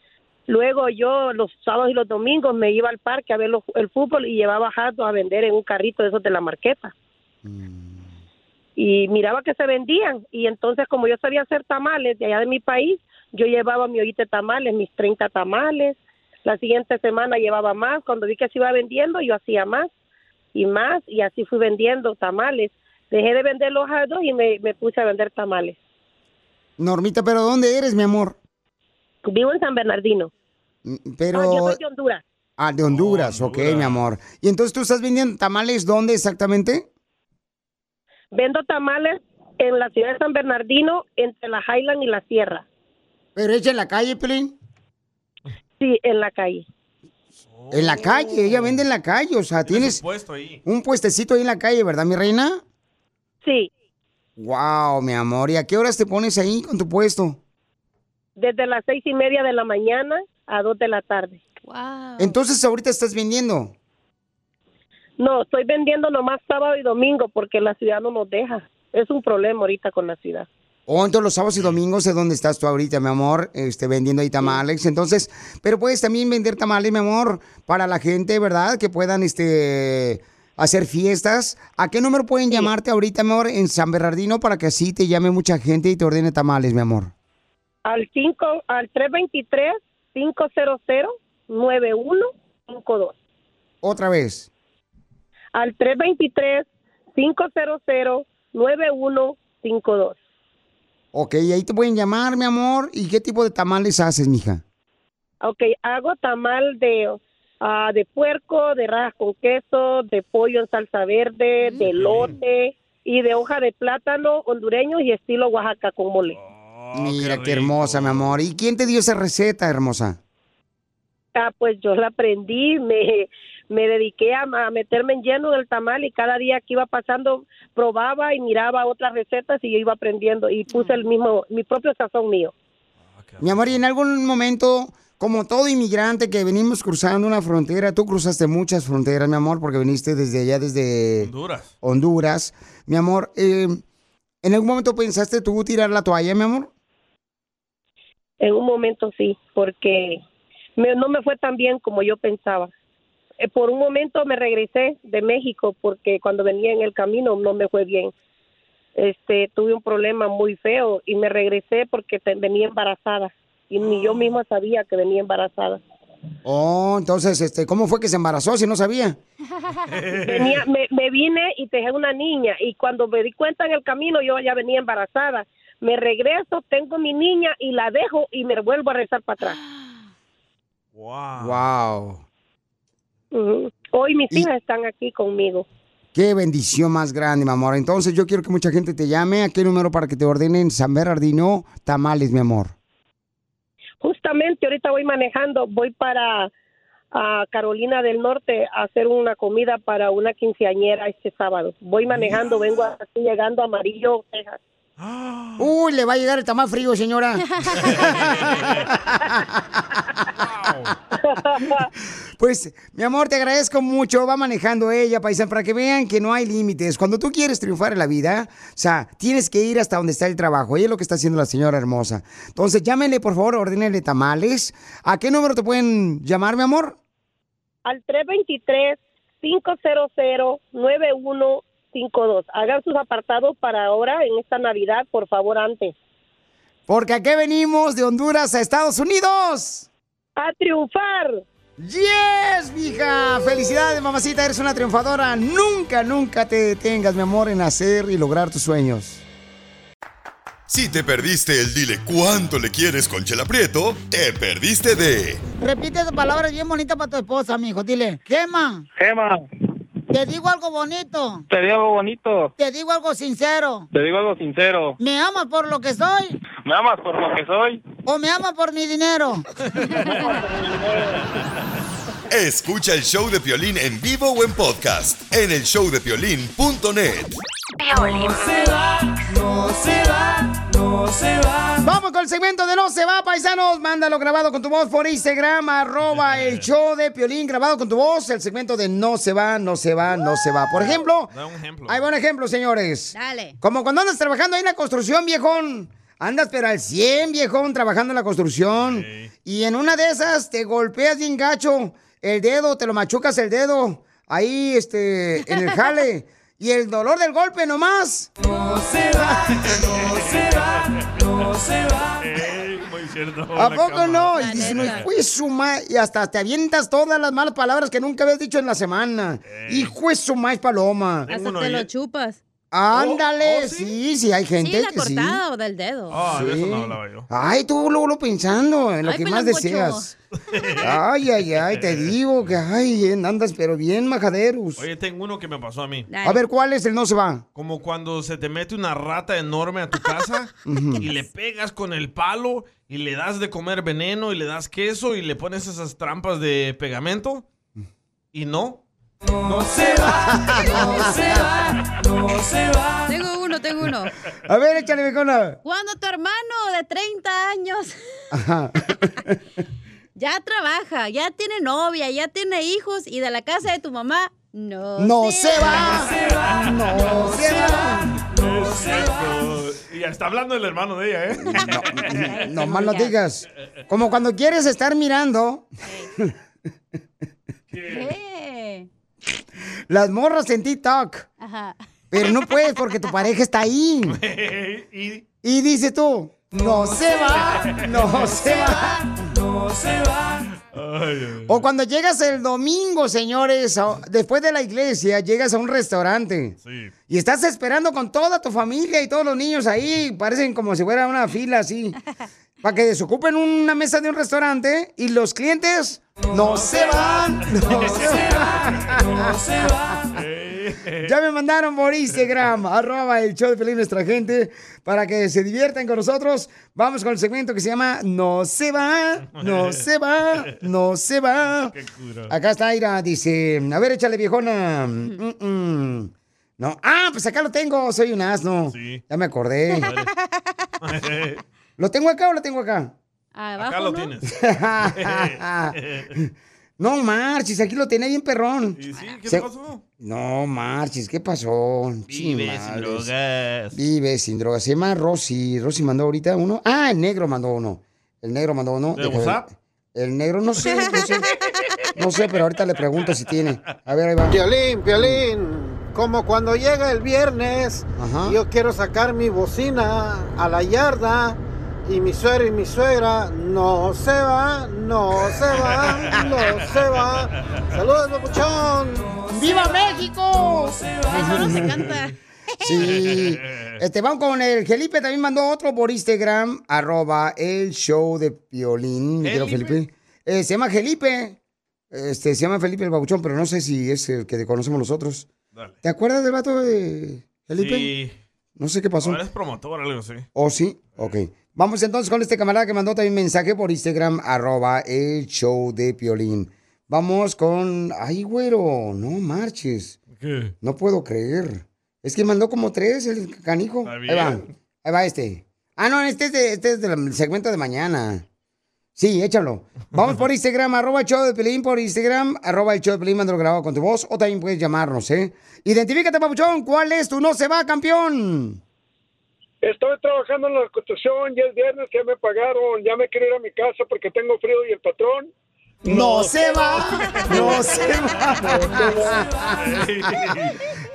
Luego yo los sábados y los domingos me iba al parque a ver el fútbol y llevaba jatos a vender en un carrito de esos de la marqueta. Y miraba que se vendían y entonces como yo sabía hacer tamales de allá de mi país, yo llevaba mi ollita de tamales, mis 30 tamales. La siguiente semana llevaba más. Cuando vi que se iba vendiendo, yo hacía más y más y así fui vendiendo tamales. Dejé de vender los jardos y me, me puse a vender tamales. Normita, ¿pero dónde eres, mi amor? Vivo en San Bernardino. Pero... Ah, yo soy de Honduras. Ah, de Honduras, ok, mi amor. ¿Y entonces tú estás vendiendo tamales dónde exactamente? Vendo tamales en la ciudad de San Bernardino, entre la Highland y la Sierra. ¿Pero hecha en la calle, Pelín? Sí, en la calle. En la calle, ella vende en la calle, o sea, tienes Puesto ahí. un puestecito ahí en la calle, ¿verdad, mi reina? Sí, Wow, mi amor. ¿Y a qué horas te pones ahí con tu puesto? desde las seis y media de la mañana a dos de la tarde. Entonces ahorita estás vendiendo. No, estoy vendiendo nomás sábado y domingo porque la ciudad no nos deja. Es un problema ahorita con la ciudad. O entonces los sábados y domingos es donde estás tú ahorita, mi amor, este, vendiendo ahí tamales. Entonces, pero puedes también vender tamales, mi amor, para la gente, ¿verdad? Que puedan, este, hacer fiestas. ¿A qué número pueden llamarte ahorita, mi amor, en San Bernardino para que así te llame mucha gente y te ordene tamales, mi amor? Al 5, al 323-500-9152. Otra vez. Al 323-500-9152. Ok, y ahí te pueden llamar, mi amor. ¿Y qué tipo de tamales haces, mija? Ok, hago tamal de, ah, de puerco, de rajas con queso, de pollo en salsa verde, de lote y de hoja de plátano hondureño y estilo Oaxaca con mole. Mira, qué, hermosa, mi amor. ¿Y quién te dio esa receta, hermosa? Ah, pues yo la aprendí, me, me dediqué a, a meterme en lleno del tamal y cada día que iba pasando probaba y miraba otras recetas y yo iba aprendiendo y puse el mismo, mi propio sazón mío. Mi amor, y en algún momento, como todo inmigrante que venimos cruzando una frontera, tú cruzaste muchas fronteras, mi amor, porque viniste desde allá, desde Honduras. Honduras. Mi amor, eh, ¿en algún momento pensaste tú tirar la toalla, mi amor? En un momento sí, porque me- no me fue tan bien como yo pensaba. Eh, por un momento me regresé de México porque cuando venía en el camino no me fue bien. Este, tuve un problema muy feo y me regresé porque te- venía embarazada y ni yo misma sabía que venía embarazada. Oh, entonces, este, ¿cómo fue que se embarazó si no sabía? [LAUGHS] Venía, me, me vine y dejé una niña y cuando me di cuenta en el camino yo ya venía embarazada. Me regreso, tengo mi niña y la dejo y me vuelvo a rezar para atrás. Wow. Ujú. Hoy mis hijas están aquí conmigo. Qué bendición más grande, mi amor. Entonces, yo quiero que mucha gente te llame. ¿A qué número para que te ordenen San Bernardino tamales, mi amor? Justamente ahorita voy manejando, voy para a Carolina del Norte a hacer una comida para una quinceañera este sábado. Voy manejando, vengo así llegando a Amarillo, Texas. Uy, le va a llegar el tamal frío, señora. [LAUGHS] Pues, mi amor, te agradezco mucho. Va manejando ella, paisano, para que vean que no hay límites. Cuando tú quieres triunfar en la vida, o sea, tienes que ir hasta donde está el trabajo. Y es lo que está haciendo la señora hermosa. Entonces, llámenle, por favor, ordénenle tamales. ¿A qué número te pueden llamar, mi amor? Al 323-500-9152. Hagan sus apartados para ahora, en esta Navidad, por favor, antes. Porque aquí venimos de Honduras a Estados Unidos. ¡A triunfar! ¡Yes, mija! Felicidades, mamacita, eres una triunfadora. Nunca, nunca te detengas, mi amor, en hacer y lograr tus sueños. Si te perdiste el dile cuánto le quieres con Chela Prieto, te perdiste de Repite esas palabras bien bonitas para tu esposa, mijo. Dile, Gema, Gema, te digo algo bonito. te digo algo bonito, Te digo algo sincero. te digo algo sincero. ¿Me amas por lo que soy ¿Me amas por lo que soy? o me amas por mi dinero? [LAUGHS] Escucha el show de Piolín en vivo o en podcast en el showdepiolín.net. No se va, no se va, no se va. Vamos con el segmento de No se va, paisanos. Mándalo grabado con tu voz por Instagram, arroba [LAUGHS] el show de Piolín, grabado con tu voz. El segmento de No se va, no se va, no se va. Por ejemplo, Da un ejemplo. hay buen ejemplo, señores. Dale. Como cuando andas trabajando ahí en la construcción, viejón. Andas pero al 100, viejón, trabajando en la construcción. Y en una de esas te golpeas bien gacho el dedo, te lo machucas el dedo. Ahí, este, en el jale. [LAUGHS] Y el dolor del golpe nomás. No se va, no se va, no se va. muy cierto. ¿A poco cama. no? Y dices, no, hijo de su ma-", Y hasta te avientas todas las malas palabras que nunca habías dicho en la semana. Hijo de su maíz paloma. Hasta te lo chupas. Ándale, Oh, oh, sí, sí, hay gente sí, la que sí. cortada o del dedo. Ah, de eso Sí. no hablaba yo. Ay, tú luego lo pensando en lo Ay, que más deseas. [LAUGHS] Ay, ay, ay, te [LAUGHS] digo que ay, andas pero bien majaderos. Oye, tengo uno que me pasó a mí. A ver, ¿cuál es el no se va? Como cuando se te mete una rata enorme a tu casa [LAUGHS] y le pegas con el palo y le das de comer veneno y le das queso y le pones esas trampas de pegamento y no. No se va, no se va, no se va. Tengo uno, tengo uno. A ver, échale, viejona. Cuando tu hermano de 30 años Ajá. [LAUGHS] ya trabaja, ya tiene novia, ya tiene hijos y de la casa de tu mamá no, No se va. No se va. Es cierto. Y está hablando el hermano de ella, ¿eh? No más no digas. Como cuando quieres estar mirando ¿Qué? Las morras en TikTok, Ajá. pero no puedes porque tu pareja está ahí. [LAUGHS] y Y dices tú, no se va, no [LAUGHS] se va. No se va. O cuando llegas el domingo, señores, después de la iglesia, llegas a un restaurante. Y estás esperando con toda tu familia y todos los niños ahí, parecen como si fuera una fila así, para que desocupen una mesa de un restaurante y los clientes no se van, no [LAUGHS] se van. No se va. Ya me mandaron por Instagram, [LAUGHS] arroba el show de Pelín Nuestra Gente, para que se diviertan con nosotros. Vamos con el segmento que se llama No se va, no se va, no se va. [LAUGHS] Acá está Ira, dice, a ver, échale viejona. Mm, mm. No, ah, pues acá lo tengo, soy un asno. Ya me acordé. [LAUGHS] ¿Lo tengo acá o lo tengo acá? Abajo, Acá lo ¿no? tienes. No marches, aquí lo tenía bien perrón. ¿Y sí? ¿Qué Se- pasó? No marches, ¿qué pasó? Vive sin drogas. Vive sin drogas. Se llama Rosy. Rosy mandó ahorita uno. Ah, el negro mandó uno. El negro mandó uno. ¿De. WhatsApp? El negro, no sé, no sé. No sé, pero ahorita le pregunto si tiene. A ver, ahí va. Piolín, Piolín, como cuando llega el viernes, Ajá. yo quiero sacar mi bocina a la yarda y mi suegro y mi suegra no se va, no se va, no se va. Saludos, papuchón. ¡Viva México! Eso no se canta. Sí. Este, vamos con el Felipe, también mandó otro por Instagram, arroba el show de querido ¿Felipe? Felipe. Eh, se llama Felipe. Este, se llama Felipe el Babuchón, pero no sé si es el que conocemos nosotros. Dale. ¿Te acuerdas del vato de Felipe? Sí. No sé qué pasó. Ahora es promotor, algo así. ¿O sí? Ok. Vamos entonces con este camarada que mandó también mensaje por Instagram, arroba el show de Piolín. Vamos con... Ay, güero, no marches. ¿Qué? No puedo creer. Es que mandó como tres el canijo. Está Ahí va. bien. Ahí va este. Ah, no, este es, de- este es del segmento de mañana. Sí, échalo. Vamos por [LAUGHS] Instagram, arroba el show de Pelín, por Instagram, arroba el show de Pelín, mándalo grabado con tu voz, o también puedes llamarnos, ¿eh? Identifícate, papuchón, ¿cuál es tu no se va, campeón? Estoy trabajando en la construcción, ya es viernes, ya me pagaron, ya me quiero ir a mi casa porque tengo frío y el patrón. No se va, no se va.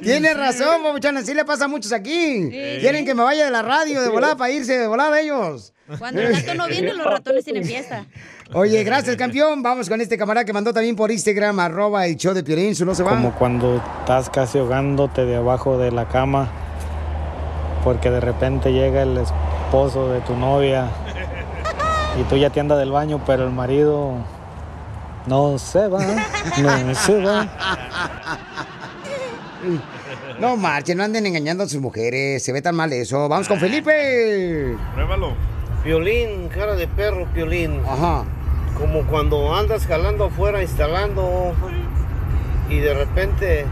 Tienes razón, papuchón, así le pasa a muchos aquí. Quieren que me vaya de la radio de volada para irse de volada ellos. Cuando el gato no viene, los ratones tienen fiesta. Oye, gracias, campeón. Vamos con este camarada que mandó también por Instagram, arroba el show de Piolín, su no se va. Como cuando estás casi ahogándote debajo de la cama porque de repente llega el esposo de tu novia y tú ya te andas del baño, pero el marido no se va, no se va. No marchen, no anden engañando a sus mujeres. Se ve tan mal eso. Vamos con Felipe. Pruébalo. Piolín, cara de perro, Piolín. Ajá. Como cuando andas jalando afuera, instalando, y de repente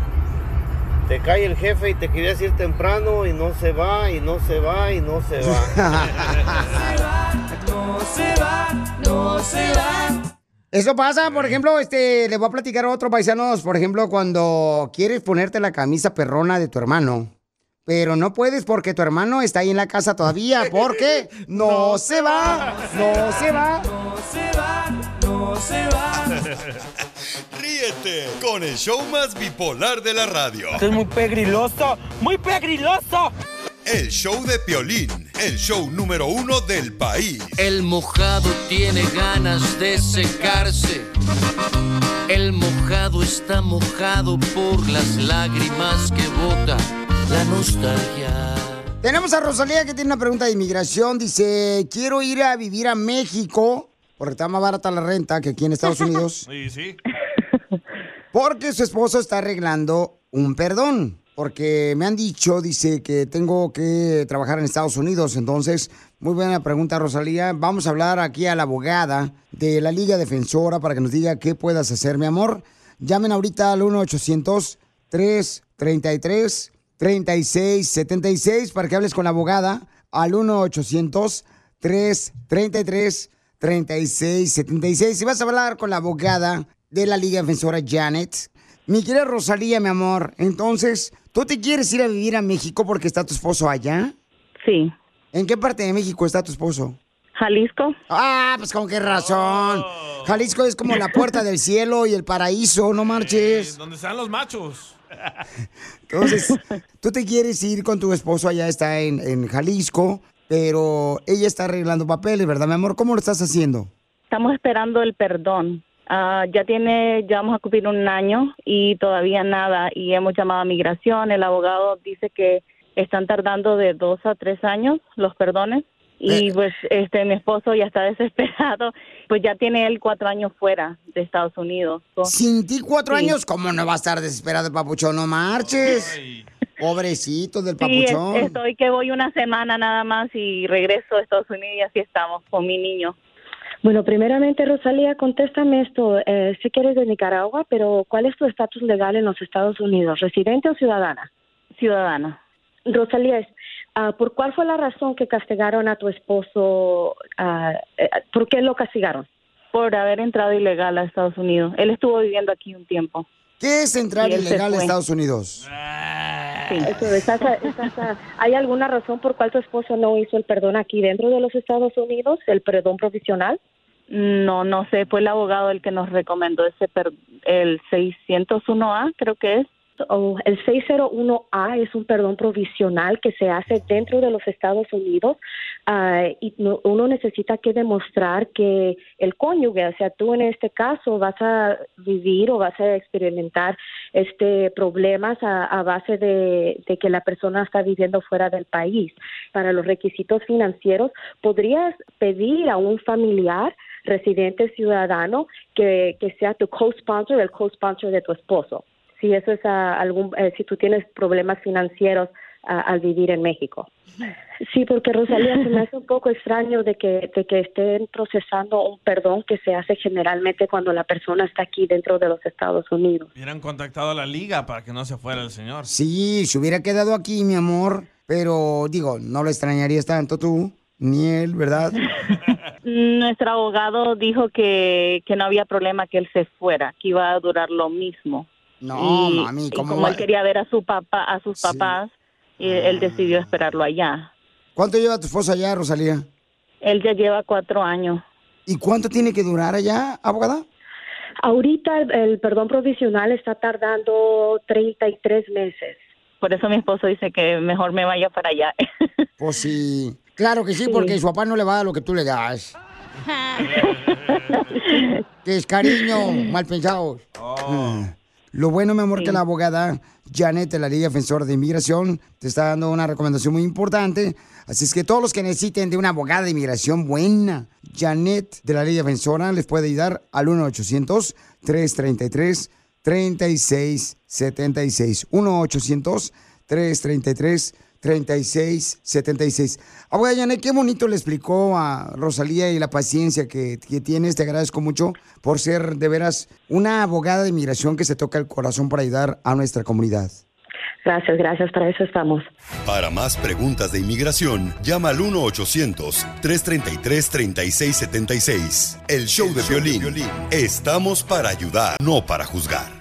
te cae el jefe y te querías ir temprano y no se va, y no se va, y no se va. No se va, no se va. Eso pasa, por ejemplo, este, le voy a platicar a otros paisanos, por ejemplo, cuando quieres ponerte la camisa perrona de tu hermano, pero no puedes porque tu hermano está ahí en la casa todavía, porque [LAUGHS] no se va, no se va. No se va, no se va. Ríete con el show más bipolar de la radio. Esto es muy pegriloso, muy pegriloso. El show de Piolín, el show número uno del país. El mojado tiene ganas de secarse. El mojado está mojado por las lágrimas que bota la nostalgia. Tenemos a Rosalía que tiene una pregunta de inmigración. Dice, quiero ir a vivir a México, porque está más barata la renta que aquí en Estados [LAUGHS] Unidos, Sí, sí. Porque su esposo está arreglando un perdón. Porque me han dicho, dice, que tengo que trabajar en Estados Unidos. Entonces, muy buena pregunta, Rosalía. Vamos a hablar aquí a la abogada de la Liga Defensora para que nos diga qué puedas hacer, mi amor. Llamen ahorita al 1-800-333-3676 para que hables con la abogada al 1-800-333-3676. Si vas a hablar con la abogada de la Liga Defensora Janet, mi querida Rosalía, mi amor, entonces, ¿tú te quieres ir a vivir a México porque está tu esposo allá? Sí. ¿En qué parte de México está tu esposo? Jalisco. Ah, pues con qué razón. Jalisco es como la puerta del cielo y el paraíso, no marches. ¿Dónde están los machos? Entonces, tú te quieres ir con tu esposo allá, está en, en Jalisco, pero ella está arreglando papeles, ¿verdad, mi amor? ¿Cómo lo estás haciendo? Estamos esperando el perdón. Ah, ya tiene, ya vamos a cumplir un año y todavía nada. Y hemos llamado a migración. El abogado dice que están tardando de dos a tres años los perdones. Y pues este mi esposo ya está [LAUGHS] desesperado. Pues ya tiene él cuatro años fuera de Estados Unidos. So- Sin ti cuatro Sí. años, ¿cómo no va a estar desesperado el papuchón? No marches. Pobrecito del Sí, papuchón. estoy que voy una semana nada más y regreso a Estados Unidos y así estamos con mi niño. Bueno, primeramente, Rosalía, contéstame esto. Eh, sé que eres de Nicaragua, pero ¿cuál es tu estatus legal en los Estados Unidos? ¿Residente o ciudadana? Ciudadana. Rosalía, es, ah, ¿por cuál fue la razón que castigaron a tu esposo? ah, eh, ¿Por qué lo castigaron? Por haber entrado ilegal a Estados Unidos. Él estuvo viviendo aquí un tiempo. ¿Qué es entrar ilegal a. Estados Unidos? Sí. ¿Hay alguna razón por cuál tu esposo no hizo el perdón aquí dentro de los Estados Unidos, el perdón provisional? No, no sé, fue el abogado el que nos recomendó ese per- el 601A, creo que es. O el 601A es un perdón provisional que se hace dentro de los Estados Unidos ah, y no- uno necesita que demostrar que el cónyuge, o sea, tú en este caso vas a vivir o vas a experimentar este problemas a, base de, que la persona está viviendo fuera del país. Para los requisitos financieros, podrías pedir a un familiar residente ciudadano que sea tu co-sponsor, el co-sponsor de tu esposo si eso es ah, algún, eh, si tú tienes problemas financieros ah, al vivir en México. Sí, porque Rosalía se me hace un poco extraño de que, de que estén procesando un perdón que se hace generalmente cuando la persona está aquí dentro de los Estados Unidos. Hubieran contactado a la liga para que no se fuera el señor. Sí, se hubiera quedado aquí, mi amor. pero digo, no lo extrañarías tanto tú, ni él, ¿verdad? [LAUGHS] Nuestro abogado dijo que, que no había problema que él se fuera, que iba a durar lo mismo. No, Y- mami, y ¿cómo como va? él quería ver a su papá, a sus papás, y él decidió esperarlo allá. ¿Cuánto lleva tu esposa allá, Rosalía? Él ya lleva cuatro años. ¿Y cuánto tiene que durar allá, abogada? Ahorita el, el perdón provisional está tardando 33 meses. Por eso mi esposo dice que mejor me vaya para allá. [LAUGHS] Pues sí. Claro que sí, Sí. porque su papá no le va a dar lo que tú le das. [LAUGHS] que es cariño, mal pensados. Mm. Lo bueno, mi amor, que la abogada Janet de la Liga Defensora de Inmigración te está dando una recomendación muy importante. Así es que todos los que necesiten de una abogada de inmigración buena, Janet de la Liga Defensora les puede ayudar al 1-800-333-3676. 1-800-333-3676. Abogada Janet, qué bonito le explicó a Rosalía y la paciencia que, que tienes. Te agradezco mucho por ser de veras una abogada de inmigración que se toca el corazón para ayudar a nuestra comunidad. Gracias, gracias, para eso estamos. Para más preguntas de inmigración, llama al 1-800-333-3676. El show de violín. Estamos para ayudar, no para juzgar.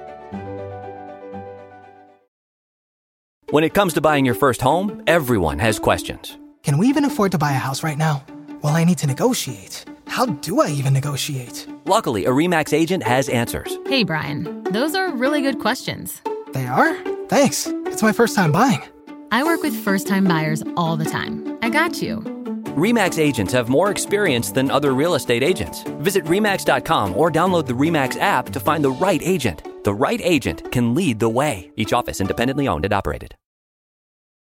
When it comes to buying your first home, everyone has questions. Can we even afford to buy a house right now? Well, I need to negotiate. How do I even negotiate? Luckily, a REMAX agent has answers. Hey, Brian, those are really good questions. They are? Thanks. It's my first time buying. I work with first time buyers all the time. I got you. REMAX agents have more experience than other real estate agents. Visit REMAX.com or download the REMAX app to find the right agent. The right agent can lead the way. Each office independently owned and operated.